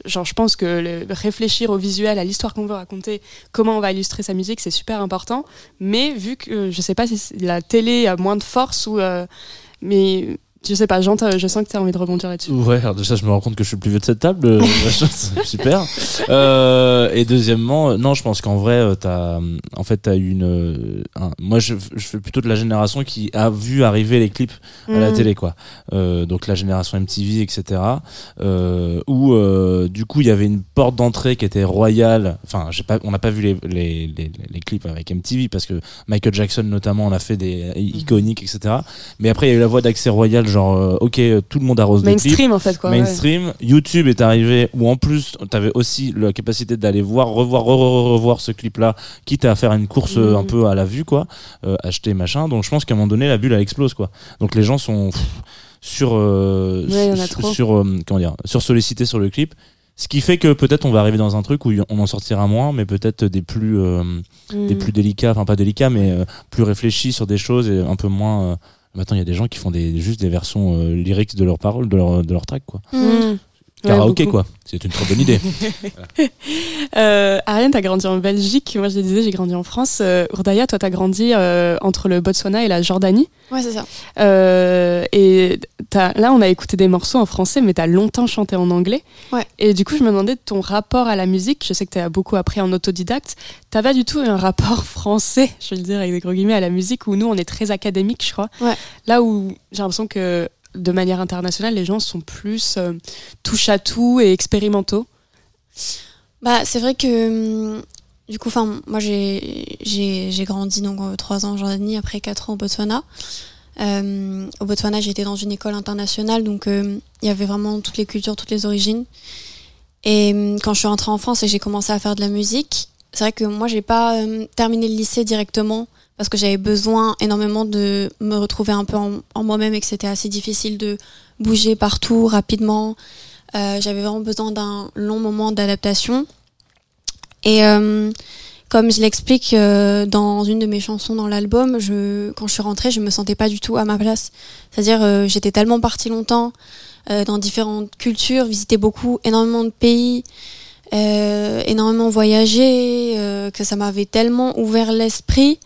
Genre, je pense que le- réfléchir au visuel, à l'histoire qu'on veut raconter, comment on va illustrer sa musique, c'est super important. Mais vu que euh, je sais pas si la télé a moins de force ou, euh, mais je sais pas, Jean, je sens que tu as envie de rebondir là-dessus. Ouais, alors déjà, je me rends compte que je suis le plus vieux de cette table. euh, Super. Euh, et deuxièmement, euh, non, je pense qu'en vrai, euh, t'as, en fait, t'as eu une. un- moi, je, je fais plutôt de la génération qui a vu arriver les clips à la Mhm. télé, quoi. Euh, donc la génération MTV, etc. Euh, où euh, du coup, il y avait une porte d'entrée qui était royale. Enfin, j'ai pas, on n'a pas vu les, les, les, les clips avec MTV parce que Michael Jackson notamment en a fait des iconiques, etc. Mais après, il y a eu la voie d'accès royale, genre, euh, ok, tout le monde arrose des clips Mainstream en fait, quoi. ouais. mainstream. YouTube est arrivé où en plus t'avais aussi la capacité d'aller voir, revoir, re- re- revoir ce clip-là, quitte à faire une course euh, un peu à la vue, quoi, euh, acheter machin. Donc je pense qu'à un moment donné la bulle elle explose, quoi. Donc les gens sont pff, sur euh, Ouais, sur, euh, comment dire, sur sollicités sur le clip. Ce qui fait que peut-être on va arriver dans un truc où on en sortira moins, mais peut-être des plus euh, des Mm. plus délicats, enfin pas délicats, mais euh, plus réfléchis sur des choses et un peu moins. euh, Maintenant, il y a des gens qui font des, juste des versions euh, lyriques de leurs paroles, de leur, de leur track, quoi. Mm. Karaoké, quoi. C'est une très bonne idée. Euh, Ariane, t'as grandi en Belgique. Moi, je le disais, j'ai grandi en France. Euh, Ourdaya, toi, t'as grandi euh, entre le Botswana et la Jordanie. Ouais, c'est ça. Euh, et t'as- là, on a écouté des morceaux en français, mais t'as longtemps chanté en anglais. Ouais. Et du coup, je me demandais de ton rapport à la musique. Je sais que t'as beaucoup appris en autodidacte. T'as pas du tout un rapport français, je vais le dire avec des gros guillemets, à la musique où nous, on est très académique, je crois. Ouais. Là où j'ai l'impression que de manière internationale, les gens sont plus euh, touche à tout et expérimentaux. Bah, c'est vrai que hum, du coup, moi j'ai grandi donc euh, trois ans en Jordanie, après quatre ans au Botswana. Euh, au Botswana, j'étais dans une école internationale, donc euh, il y avait vraiment toutes les cultures, toutes les origines. Et hum, quand je suis rentrée en France et j'ai commencé à faire de la musique, c'est vrai que moi j'ai pas euh, terminé le lycée directement parce que j'avais besoin énormément de me retrouver un peu en, moi-même et que c'était assez difficile de bouger partout rapidement. Euh, j'avais vraiment besoin d'un long moment d'adaptation. Et euh, comme je l'explique euh, dans une de mes chansons dans l'album, je, quand je suis rentrée, je me sentais pas du tout à ma place. C'est-à-dire, euh, j'étais tellement partie longtemps euh, dans différentes cultures, visité beaucoup, énormément de pays, euh, énormément voyagé, euh, que ça m'avait tellement ouvert l'esprit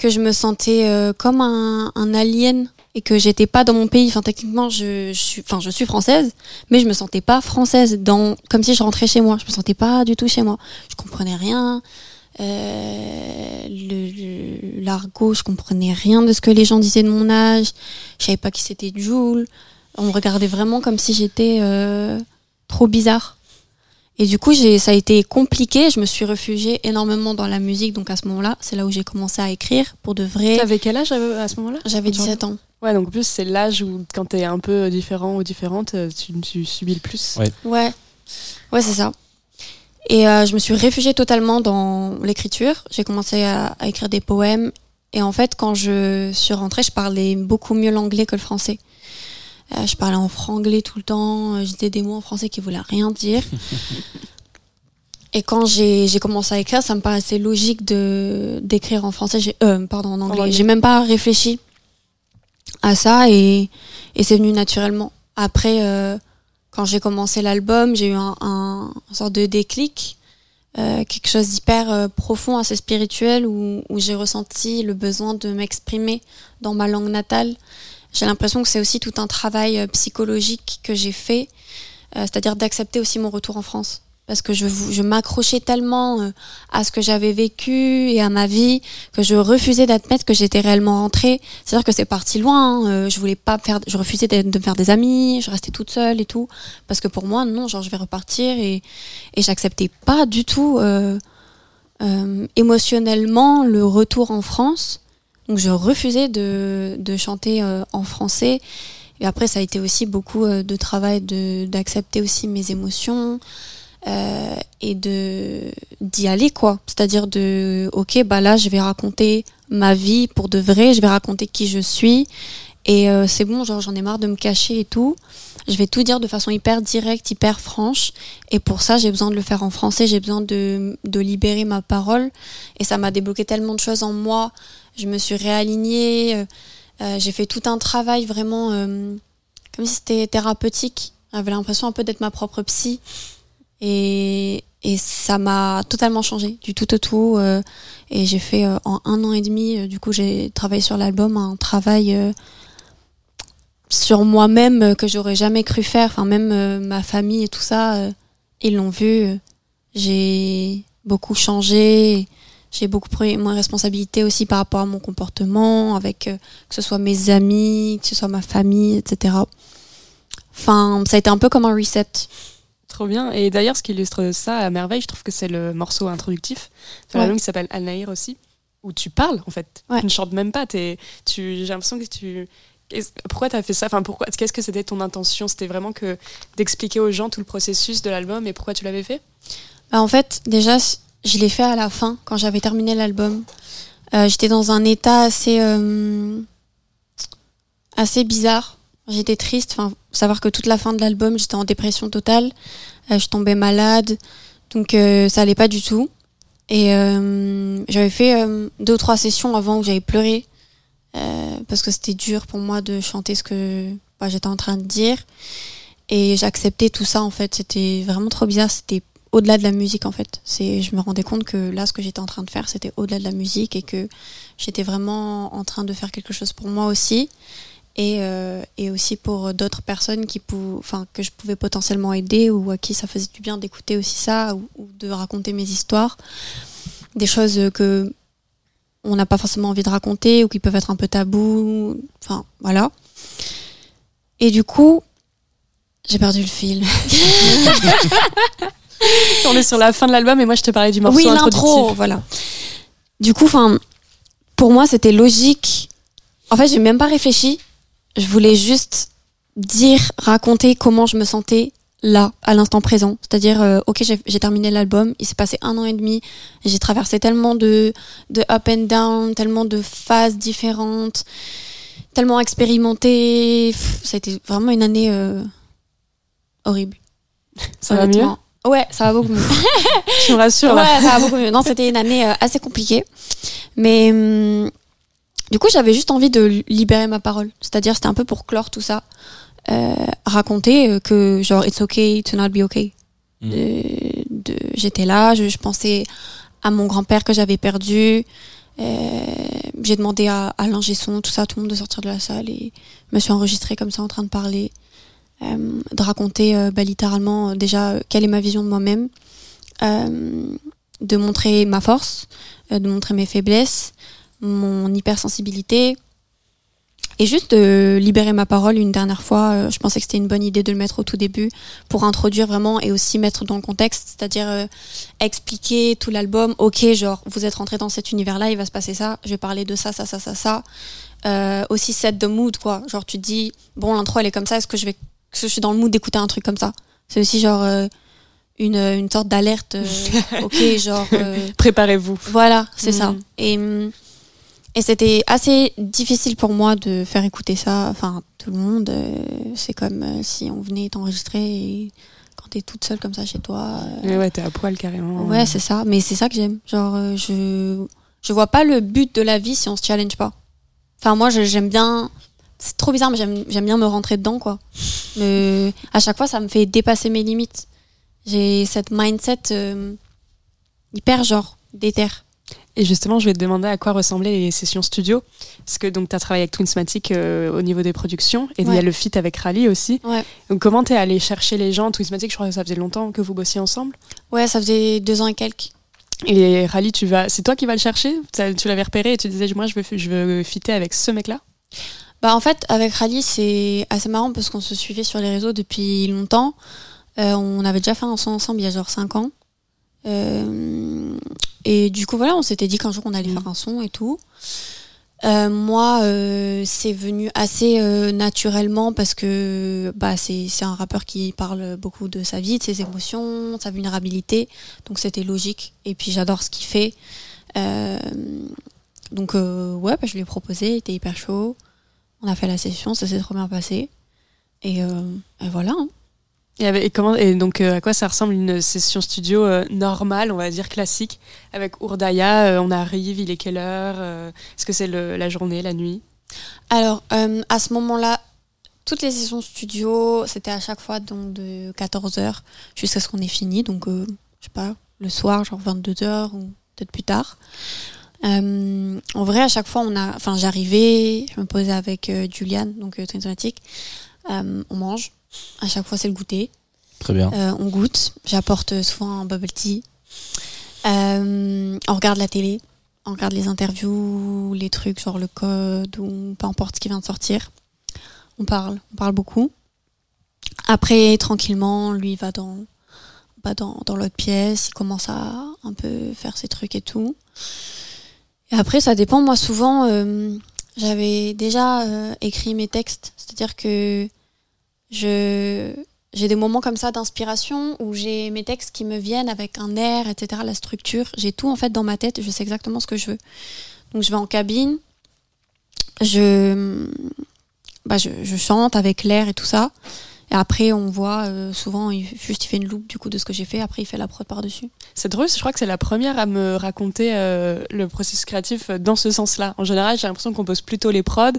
que je me sentais euh, comme un, un alien et que j'étais pas dans mon pays. Enfin, techniquement, je, je suis, enfin, je suis française, mais je me sentais pas française, dans, comme si je rentrais chez moi. Je me sentais pas du tout chez moi. Je comprenais rien. Euh, l'argot, je comprenais rien de ce que les gens disaient de mon âge. Je savais pas qui c'était Jules. On me regardait vraiment comme si j'étais euh, trop bizarre. Et du coup, j'ai, ça a été compliqué. Je me suis réfugiée énormément dans la musique. Donc à ce moment-là, c'est là où j'ai commencé à écrire pour de vrai. T'avais quel âge euh, à ce moment-là? J'avais Quand tu 17 ans. Ouais, donc en plus, c'est l'âge où, quand t'es un peu différent ou différente, euh, tu, tu subis le plus. Ouais. Ouais, ouais, c'est ça. Et euh, je me suis réfugiée totalement dans l'écriture. J'ai commencé à, à écrire des poèmes. Et en fait, quand je suis rentrée, je parlais beaucoup mieux l'anglais que le français. Euh, je parlais en franglais tout le temps. euh, J'étais des mots en français qui voulaient rien dire. Et quand j'ai commencé à écrire, ça me paraissait logique de d'écrire en français. Euh, pardon, en anglais. J'ai même pas réfléchi à ça et, et c'est venu naturellement. Après, euh, quand j'ai commencé l'album, j'ai eu un, un, une sorte de déclic, euh, quelque chose d'hyper euh, profond, assez spirituel, où, où j'ai ressenti le besoin de m'exprimer dans ma langue natale. J'ai l'impression que c'est aussi tout un travail euh, psychologique que j'ai fait, euh, c'est-à-dire d'accepter aussi mon retour en France. Parce que je, je m'accrochais tellement euh, à ce que j'avais vécu et à ma vie que je refusais d'admettre que j'étais réellement rentrée. C'est-à-dire que c'est parti loin. hein. Euh, je voulais pas faire, je refusais de, de me faire des amis. Je restais toute seule et tout. Parce que pour moi, non, genre je vais repartir et, et j'acceptais pas du tout euh, euh, émotionnellement le retour en France. Donc je refusais de, de chanter euh, en français. Et après, ça a été aussi beaucoup euh, de travail de d'accepter aussi mes émotions euh, et de d'y aller quoi. C'est-à-dire de ok bah là je vais raconter ma vie pour de vrai, je vais raconter qui je suis Et euh, c'est bon, genre j'en ai marre de me cacher et tout. Je vais tout dire de façon hyper directe, hyper franche. Et pour ça, j'ai besoin de le faire en français. J'ai besoin de, de libérer ma parole. Et ça m'a débloqué tellement de choses en moi. Je me suis réalignée. euh, euh, j'ai fait tout un travail vraiment euh, comme si c'était thérapeutique. J'avais l'impression un peu d'être ma propre psy. Et, ça m'a totalement changé du tout au tout. et j'ai fait en un an et demi, du coup, j'ai travaillé sur l'album, un travail sur moi-même que j'aurais jamais cru faire. Enfin, même ma famille et tout ça, ils l'ont vu. J'ai beaucoup changé. J'ai beaucoup pris moins responsabilité aussi par rapport à mon comportement, avec euh, que ce soit mes amis, que ce soit ma famille, etc. Enfin, ça a été un peu comme un reset. Trop bien. Et d'ailleurs, ce qui illustre ça à merveille, je trouve que c'est le morceau introductif de Ouais. l'album qui s'appelle Al Nahir aussi, où tu parles en fait. Ouais. Tu ne chantes même pas. t'es- Tu, j'ai l'impression que tu. Pourquoi tu as fait ça? Enfin, pourquoi... Qu'est-ce que c'était ton intention? C'était vraiment que d'expliquer aux gens tout le processus de l'album et pourquoi tu l'avais fait? Bah, en fait, déjà, je l'ai fait à la fin, quand j'avais terminé l'album. Euh, J'étais dans un état assez, euh, assez bizarre. J'étais triste. Enfin, savoir que toute la fin de l'album, j'étais en dépression totale. Euh, je tombais malade. Donc, euh, ça allait pas du tout. Et j'avais fait deux ou trois sessions avant où j'avais pleuré. parce que c'était dur pour moi de chanter ce que bah, j'étais en train de dire. Et j'acceptais tout ça, en fait. C'était vraiment trop bizarre. C'était au-delà de la musique en fait. C'est, je me rendais compte que là, ce que j'étais en train de faire, c'était au-delà de la musique et que j'étais vraiment en train de faire quelque chose pour moi aussi et, euh, et aussi pour d'autres personnes qui enfin, que je pouvais potentiellement aider ou à qui ça faisait du bien d'écouter aussi ça ou, ou de raconter mes histoires, des choses que on n'a pas forcément envie de raconter ou qui peuvent être un peu tabous. Enfin, voilà. Et du coup, j'ai perdu le fil. On est sur la fin de l'album et moi je te parlais du morceau oui, l'intro, voilà. Du coup, enfin, pour moi, c'était logique. En fait, j'ai même pas réfléchi. Je voulais juste dire, raconter comment je me sentais là, à l'instant présent. C'est-à-dire, euh, ok, j'ai terminé l'album, il s'est passé un an et demi, j'ai traversé tellement de, de up and down, tellement de phases différentes, tellement expérimenté. Pff, Ça a été vraiment une année euh, horrible. Ça va Honnêtement. Ouais, ça va beaucoup mieux. Tu me rassures Ouais, ça va beaucoup mieux. Non, c'était une année euh, assez compliquée. Mais hum, du coup, j'avais juste envie de libérer ma parole. C'est-à-dire, c'était un peu pour clore tout ça. Euh, raconter euh, que, genre, it's okay to not be okay. Mm. De- de- J'étais là, je, je pensais à mon grand-père que j'avais perdu. Euh, J'ai demandé à, à l'ingé son, tout ça, tout le monde de sortir de la salle et je me suis enregistrée comme ça en train de parler. Euh, de raconter euh, bah, littéralement euh, déjà quelle est ma vision de moi-même, de montrer ma force, de montrer mes faiblesses, mon hypersensibilité, et juste de libérer ma parole une dernière fois. je pensais que c'était une bonne idée de le mettre au tout début pour introduire vraiment et aussi mettre dans le contexte, c'est-à-dire expliquer tout l'album. Ok, genre vous êtes rentré dans cet univers-là, il va se passer ça. Je vais parler de ça, ça, ça, ça, ça. Aussi set the mood quoi. Genre tu te dis bon l'intro elle est comme ça, est-ce que je vais, que je suis dans le mood d'écouter un truc comme ça C'est aussi genre euh, une, une sorte d'alerte. euh, ok, genre. euh, Préparez-vous. voilà, c'est ça. Mhm. Et, hum, et c'était assez difficile pour moi de faire écouter ça. Enfin, tout le monde, c'est comme si on venait t'enregistrer et quand t'es toute seule comme ça chez toi. Ouais, ouais, t'es à poil carrément. ouais, c'est ça. Mais c'est ça que j'aime. Genre, je, je vois pas le but de la vie si on se challenge pas. Enfin, moi, j'aime bien. C'est trop bizarre, mais j'aime bien me rentrer dedans, quoi. Mais à chaque fois, ça me fait dépasser mes limites. J'ai cette mindset euh, hyper, genre, déter. Et justement, je vais te demander à quoi ressemblaient les sessions studio. Parce que donc, tu as travaillé avec Twinsmatic euh, au niveau des productions. Et il y a le feat avec Rally aussi. Ouais. Donc, comment t'es allé chercher les gens? Twinsmatic, je crois que ça faisait longtemps que vous bossiez ensemble. Ouais, ça faisait deux ans et quelques. Et Rally, tu vas, c'est toi qui vas le chercher? Tu l'avais repéré et tu disais, moi, je veux, je veux fitter avec ce mec-là? Bah en fait, avec Rally, c'est assez marrant parce qu'on se suivait sur les réseaux depuis longtemps. Euh, on avait déjà fait un son ensemble il y a genre 5 ans. Euh, et du coup, voilà, on s'était dit qu'un jour on allait faire un son et tout. Euh, moi, euh, c'est venu assez euh, naturellement parce que bah, c'est c'est un rappeur qui parle beaucoup de sa vie, de ses émotions, de sa vulnérabilité. Donc c'était logique. Et puis j'adore ce qu'il fait. Euh, donc euh, ouais, bah, je lui ai proposé, il était hyper chaud. On a fait la session, ça s'est trop bien passé. Et, euh, et voilà. hein. Et, avec- et comment, et donc, euh, à quoi ça ressemble une session studio euh, normale, on va dire classique, avec Ourdaya On arrive, il est quelle heure Est-ce que c'est la journée, la nuit? Alors, à ce moment-là, toutes les sessions studio, c'était à chaque fois donc de 14h jusqu'à ce qu'on ait fini. Donc, je sais pas, le soir, genre 22h ou peut-être plus tard. Euh, en vrai, à chaque fois, on a, enfin, j'arrivais, je me posais avec euh, Juliane, donc euh. Euh, on mange. À chaque fois, c'est le goûter. Très bien. Euh, on goûte. J'apporte souvent un bubble tea. On regarde la télé. On regarde les interviews, les trucs, genre le code ou peu importe ce qui vient de sortir. On parle. On parle beaucoup. Après, tranquillement, lui il va dans, va dans, dans l'autre pièce. Il commence à un peu faire ses trucs et tout. Et après, ça dépend. Moi, souvent, euh, j'avais déjà euh, écrit mes textes. C'est-à-dire que je j'ai des moments comme ça d'inspiration où j'ai mes textes qui me viennent avec un air, etc. La structure, j'ai tout en fait dans ma tête. Je sais exactement ce que je veux. Donc je vais en cabine, je bah, je, je chante avec l'air et tout ça. Et après, on voit euh, souvent, il, juste il fait une loupe du coup de ce que j'ai fait. Après, il fait la prod par dessus. C'est drôle, je crois que c'est la première à me raconter euh, le processus créatif dans ce sens-là. En général, j'ai l'impression qu'on pose plutôt les prods,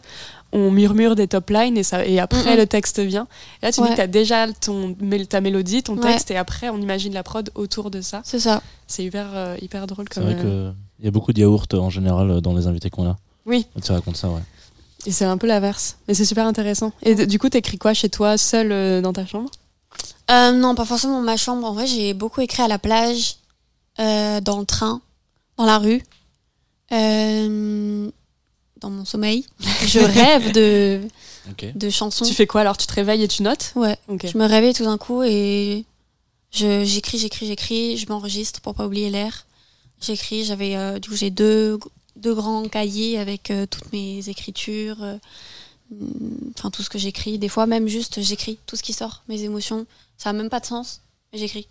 on murmure des top lines et, ça, et après le texte vient. Et là, tu dis que tu as déjà ton, ta mélodie, ton Ouais. texte, et après, on imagine la prod autour de ça. C'est ça. C'est hyper, euh, hyper drôle C'est comme. vrai euh, qu'il y a beaucoup de yaourts en général dans les invités qu'on a. Oui. Tu racontes ça, ouais. Et c'est un peu l'inverse. Mais c'est super intéressant. Et du coup, t'écris quoi chez toi, seul euh, dans ta chambre? Euh, non, pas forcément dans ma chambre. En vrai, j'ai beaucoup écrit à la plage, euh, dans le train, dans la rue, euh, dans mon sommeil. Je rêve de, de chansons. Tu fais quoi alors? Tu te réveilles et tu notes? Ouais. Je me réveille tout d'un coup et je- j'écris, j'écris, j'écris. Je m'enregistre pour pas oublier l'air. J'écris. J'avais euh, du coup j'ai deux deux grands cahiers avec euh, toutes mes écritures. euh, mm, Enfin tout ce que j'écris. Des fois même juste j'écris tout ce qui sort, mes émotions. Ça a même pas de sens, mais j'écris.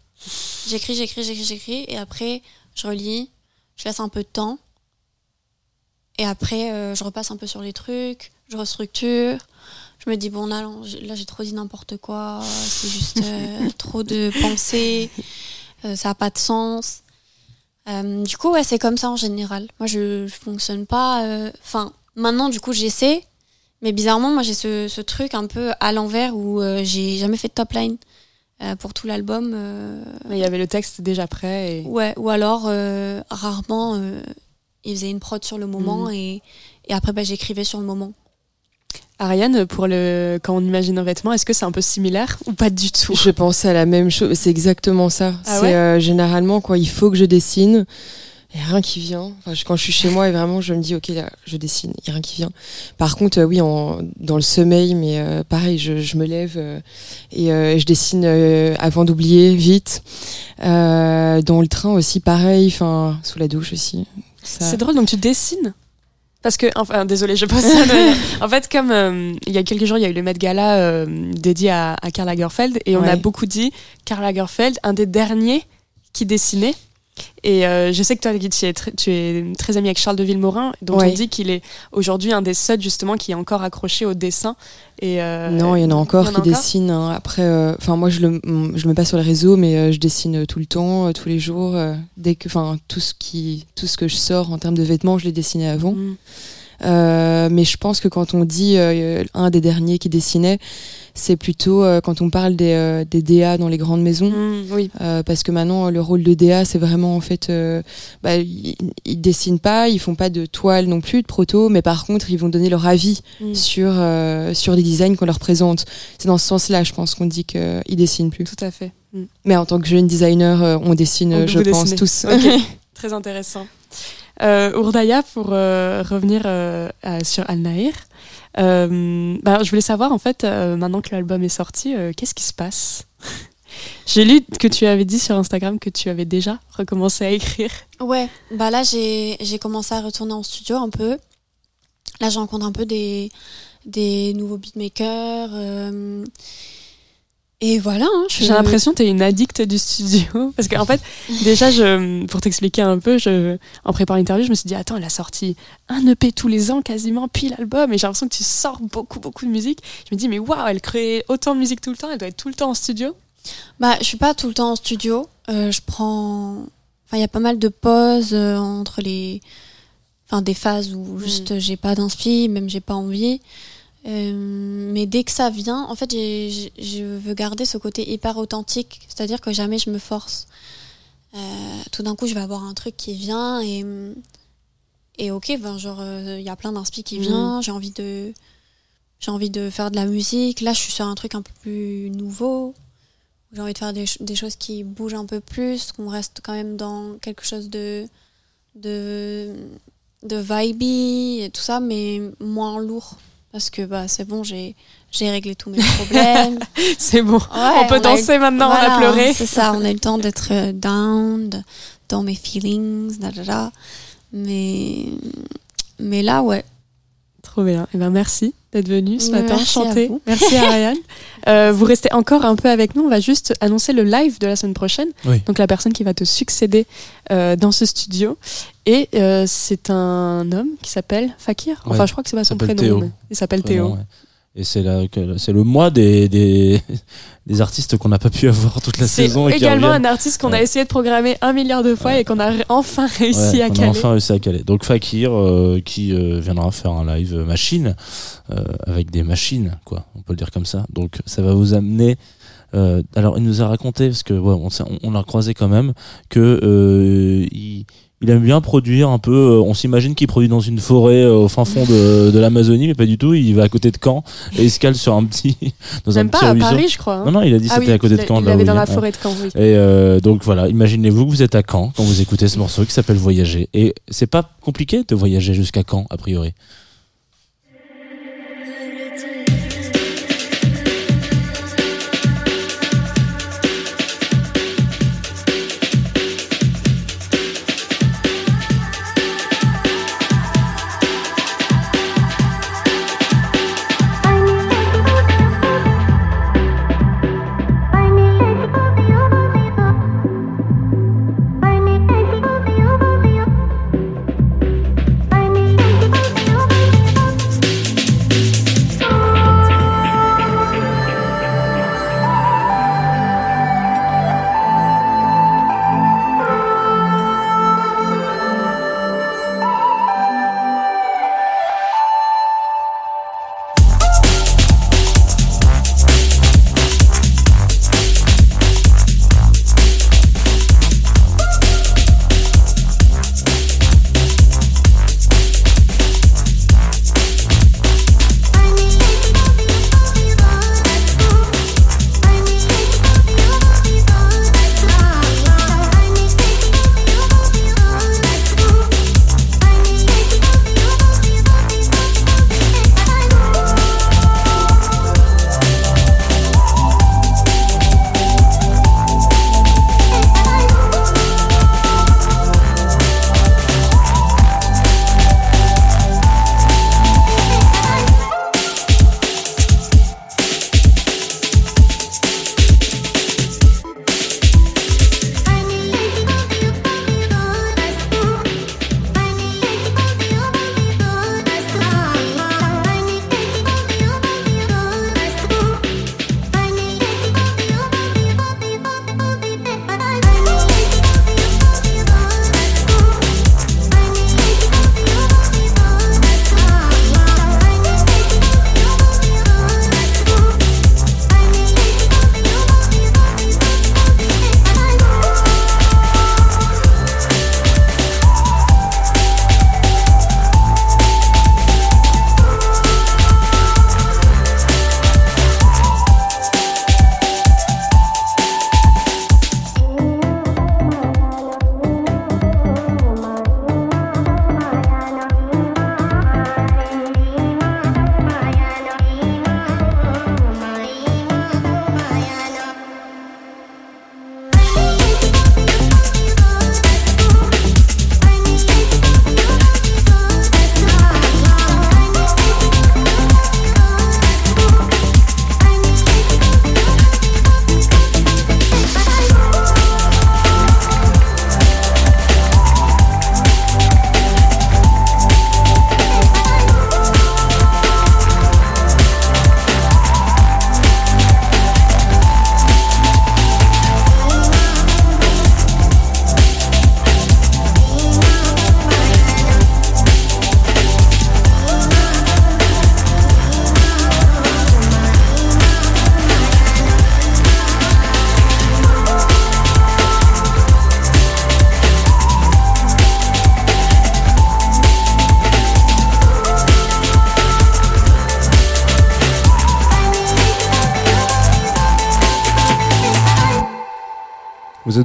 J'écris, j'écris, j'écris, j'écris et après je relis. Je laisse un peu de temps. Et après, euh, je repasse un peu sur les trucs, je restructure. Je me dis, bon, là, j'ai- là j'ai trop dit n'importe quoi, c'est juste euh, trop de pensées, euh, ça n'a pas de sens. Euh, du coup, ouais, c'est comme ça en général. Moi, je, je fonctionne pas. euh, Enfin, maintenant, du coup, j'essaie, mais bizarrement, moi, j'ai ce, ce truc un peu à l'envers où euh, j'ai jamais fait de top line pour tout l'album. Mais Il y avait le texte déjà prêt. Et... Ouais, ou alors rarement il faisait une prod sur le moment Mhm. et, et après bah, j'écrivais sur le moment. Ariane, pour le... quand on imagine un vêtement, est-ce que c'est un peu similaire ou pas du tout? Je pensais à la même chose. C'est exactement ça. Ah c'est ouais? euh, généralement quand il faut que je dessine. Il n'y a rien qui vient. Enfin, je- quand je suis chez moi et vraiment je me dis ok là je dessine, il n'y a rien qui vient. Par contre euh, oui en, dans le sommeil mais euh, pareil je, je me lève et je dessine avant d'oublier vite. Dans le train aussi pareil, enfin sous la douche aussi. Ça- C'est drôle, donc tu dessines? Parce que, enfin, désolé, je mais en fait, comme euh, il y a quelques jours, il y a eu le Met Gala euh, dédié à, à Karl Lagerfeld, et on Ouais. a beaucoup dit Karl Lagerfeld, un des derniers qui dessinait. Et euh, je sais que toi, tu es, très, tu es très ami avec Charles de Villemorin, dont Ouais. on dit qu'il est aujourd'hui un des seuls justement qui est encore accroché au dessin. Et euh, Non, il y en a encore en qui dessinent. hein. Après, euh, enfin moi je le, je le mets pas sur les réseaux, mais je dessine tout le temps, tous les jours. dès que, enfin tout ce qui, tout ce que je sors en termes de vêtements, je l'ai dessiné avant. Mm. Euh, mais je pense que quand on dit euh, un des derniers qui dessinait, c'est plutôt euh, quand on parle des, des DA dans les grandes maisons. Mm, oui. Parce que maintenant, le rôle de DA, c'est vraiment en fait, bah, ils, ils dessinent pas, ils font pas de toile non plus, de proto, mais par contre, ils vont donner leur avis Mm. sur sur les designs qu'on leur présente. C'est dans ce sens-là, je pense qu'on dit qu'ils dessinent plus. Tout à fait. Mm. Mais en tant que jeune designer, on dessine, On je pense tous. Ok, Très intéressant. Euh, pour euh, revenir euh, sur Al Nahir, euh, bah, je voulais savoir en fait, maintenant que l'album est sorti, qu'est-ce qui se passe? J'ai lu que tu avais dit sur Instagram que tu avais déjà recommencé à écrire. Ouais, bah là j'ai commencé à retourner en studio un peu. Là je un peu des nouveaux beatmakers. Et voilà. hein, je- J'ai l'impression que tu es une addict du studio. Parce qu'en fait, déjà, je, pour t'expliquer un peu, je, en préparant l'interview, je me suis dit, attends, elle a sorti un EP tous les ans quasiment, puis l'album, et j'ai l'impression que tu sors beaucoup, beaucoup de musique. Je me dis, mais waouh, elle crée autant de musique tout le temps, elle doit être tout le temps en studio. Bah, je suis pas tout le temps en studio. Euh, je prends. Enfin, il y a pas mal de pauses euh, entre les. Enfin, des phases où juste j'ai pas d'inspi, même j'ai pas envie. Euh, mais dès que ça vient, en fait, je veux garder ce côté hyper authentique. C'est-à-dire que jamais je me force. Euh, tout d'un coup, je vais avoir un truc qui vient et. Et ok, ben, genre, euh, il y a plein d'inspi qui Mhm. vient. J'ai envie de. J'ai envie de faire de la musique. Là, je suis sur un truc un peu plus nouveau j'ai envie de faire des choses qui bougent un peu plus, qu'on reste quand même dans quelque chose de de de vibey et tout ça, mais moins lourd parce que bah c'est bon, j'ai j'ai réglé tous mes problèmes. c'est bon, Ouais, on peut eu- danser maintenant, on a pleuré. C'est ça, on a eu le temps d'être euh, down, de- dans mes feelings, da, da, da. mais mais là ouais. Trop bien. Eh ben, merci d'être venu ce matin merci à chanter. vous. Merci Ariane. Euh, vous restez encore un peu avec nous. On va juste annoncer le live de la semaine prochaine. Oui. Donc la personne qui va te succéder euh, dans ce studio. Et euh, c'est un homme qui s'appelle Fakir. Enfin, Ouais, je crois que c'est pas son prénom. Théo. mais il s'appelle Théo. ouais. Et c'est c'est le mois des, des, des artistes qu'on n'a pas pu avoir toute la C'est saison. qui également un artiste qu'on a essayé de programmer un milliard de fois et qu'on a enfin réussi Ouais, à a caler. enfin réussi à caler. Donc Fakir euh, qui euh, viendra faire un live machine euh, avec des machines, quoi. On peut le dire comme ça. Donc ça va vous amener. euh, alors il nous a raconté parce que ouais, on, on, on l'a croisé quand même que euh, il, il aime bien produire un peu. euh, on s'imagine qu'il produit dans une forêt euh, au fin fond de, de l'Amazonie, mais pas du tout. Il va à côté de Caen et il se cale sur un petit dans un Même petit pas à ruisseau. Paris, je crois. hein. Non non, il a dit Ah c'était oui, à côté de il- Caen. Il là où avait dans la est. forêt de Caen, oui. Et euh, donc voilà, imaginez-vous que vous êtes à Caen quand vous écoutez ce morceau qui s'appelle Voyager. Et c'est pas compliqué de voyager jusqu'à Caen, a priori.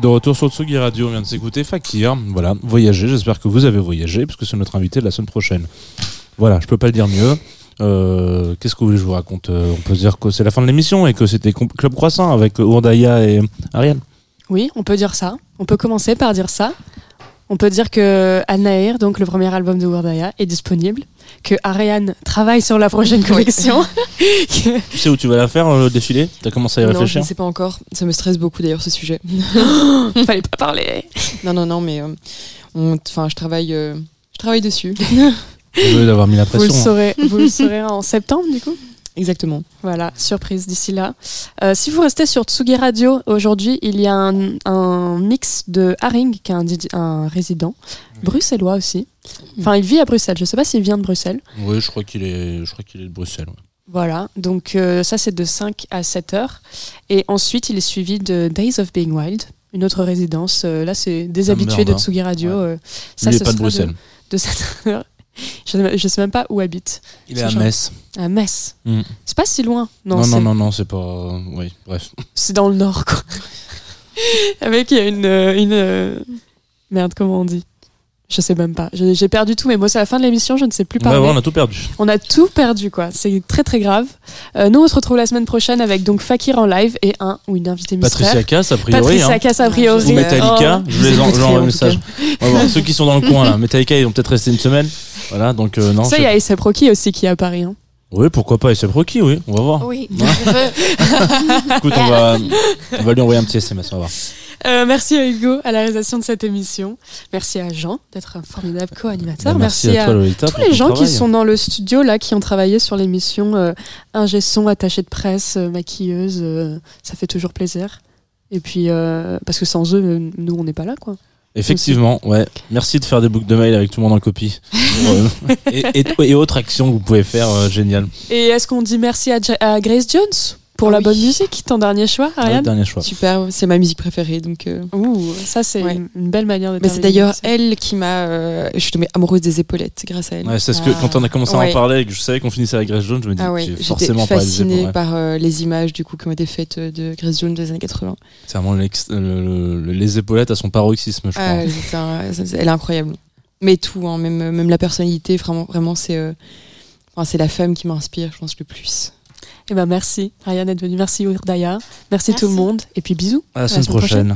De retour sur Tsugi Radio, on vient de s'écouter Fakir. Voilà, voyager, j'espère que vous avez voyagé, puisque c'est notre invité de la semaine prochaine. Voilà, je peux pas le dire mieux. Euh, Qu'est-ce que je vous raconte Euh, On peut se dire que c'est la fin de l'émission et que c'était Club Croissant avec Ourdaya et Ariane. Oui, on peut dire ça. On peut commencer par dire ça. On peut dire que Al-Nahir, donc le premier album de Wardaya, est disponible. Que Ariane travaille sur la prochaine collection. Tu sais où tu vas la faire, euh, le défilé T'as commencé à y Non, je réfléchir? ne sais pas encore. Ça me stresse beaucoup d'ailleurs ce sujet. Fallait pas parler. Non, non, non, mais euh, je travaille, euh, je travaille dessus. Désolé d'avoir mis la Vous le, pression. hein. vous le saurez en septembre, du coup? Exactement. Voilà, surprise d'ici là. Euh, si vous restez sur Tsugi Radio, aujourd'hui, il y a un, un mix de Haring, qui est un, résident, bruxellois aussi. Enfin, il vit à Bruxelles. Je sais pas s'il vient de Bruxelles. Oui, je crois qu'il est, je crois qu'il est de Bruxelles. ouais. Voilà, donc euh, ça c'est de 5 à 7 heures. Et ensuite il est suivi de Days of Being Wild, une autre résidence. Euh, là c'est des me habitués de hein. Tsugi Radio. Ouais. euh, ça, Lui, ce pas de Bruxelles. De, 7 heures. Je, je sais même pas où habite. Il est à genre. Metz. À Metz. Mm. C'est pas si loin. Non, Non, non, c'est- non, non, c'est pas. Oui, bref. c'est dans le nord quoi. Avec il y a une, euh, une euh, merde comment on dit? Je sais même pas. J'ai perdu tout mes mots. C'est la fin de l'émission. Je ne sais plus parler. ouais, on a tout perdu. On a tout perdu, quoi. C'est très très grave. Euh, nous, on se retrouve la semaine prochaine avec donc Fakir en live et un ou une invitée mystère. Patricia Cass, a priori. Patricia hein. Cass, a priori. Ou Metallica. Oh. Je les Vous en- écouterez, j'envoie en un message. On va voir. Ceux qui sont dans le coin, là. Metallica, ils vont peut-être rester une semaine. Voilà, donc euh, non. Ça, il y a A$AP Rocky aussi qui est à Paris. hein. Oui, pourquoi pas. C'est Rocky, oui. On va voir. Oui, Ouais. je veux. Écoute, on va, on va lui envoyer un petit SMS, on va voir. Euh, merci à Hugo à la réalisation de cette émission. Merci à Jean d'être un formidable co-animateur. Bah, merci à toi, Lolita, tous les gens qui sont dans le studio là, qui ont travaillé sur l'émission, euh, ingé son, attaché de presse, euh, maquilleuse. euh, ça fait toujours plaisir. Et puis, parce que sans eux, nous, on n'est pas là, quoi. Effectivement, ouais. Merci de faire des boucles de mail avec tout le monde en copie. Et, et- et autres actions que vous pouvez faire, génial. Et est-ce qu'on dit merci à, Ja- à Grace Jones? Pour Ah la oui. bonne musique Ton dernier choix, Ouais, Ariane dernier choix. Super, c'est ma musique préférée. Donc, euh, Ouh, ça, c'est Ouais. une, une belle manière de Mais c'est d'ailleurs elle qui m'a. euh, je suis tombée amoureuse des épaulettes grâce à elle. Ouais, c'est ce que Ah. quand on a commencé à en parler et que je savais qu'on finissait avec Grace Jones, je me dis Ah ouais, forcément pas fascinée par euh, les images du coup qui ont été faites euh, de Grace Jones des années 80. C'est vraiment l'ex- le- le- les épaulettes à son paroxysme, je crois. Ah, un- elle est incroyable. Mais tout, hein, même, même la personnalité, vraiment, vraiment c'est euh, enfin, c'est la femme qui m'inspire, je pense, le plus. Eh ben merci, Ariane est venue. Merci Urdaya. Merci, tout le monde. Et puis bisous. À la semaine prochaine.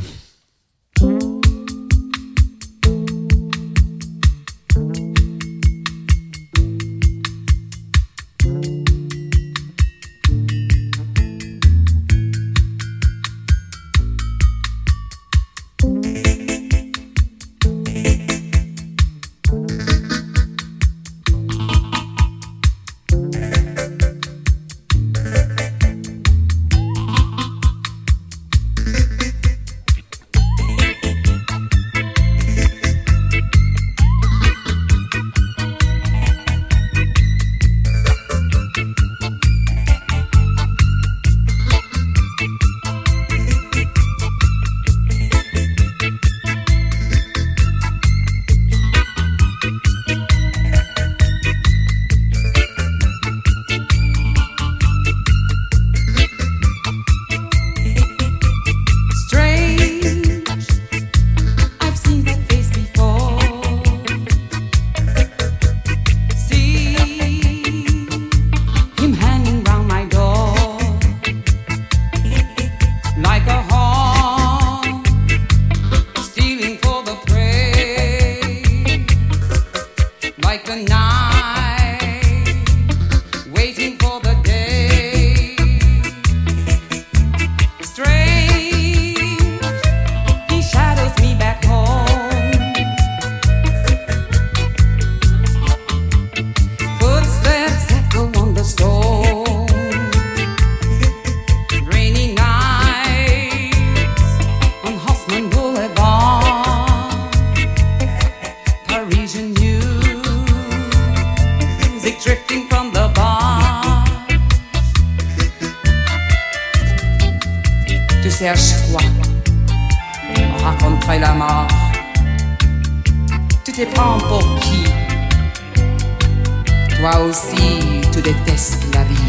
Te prends pour qui? Toi aussi, tu détestes la vie.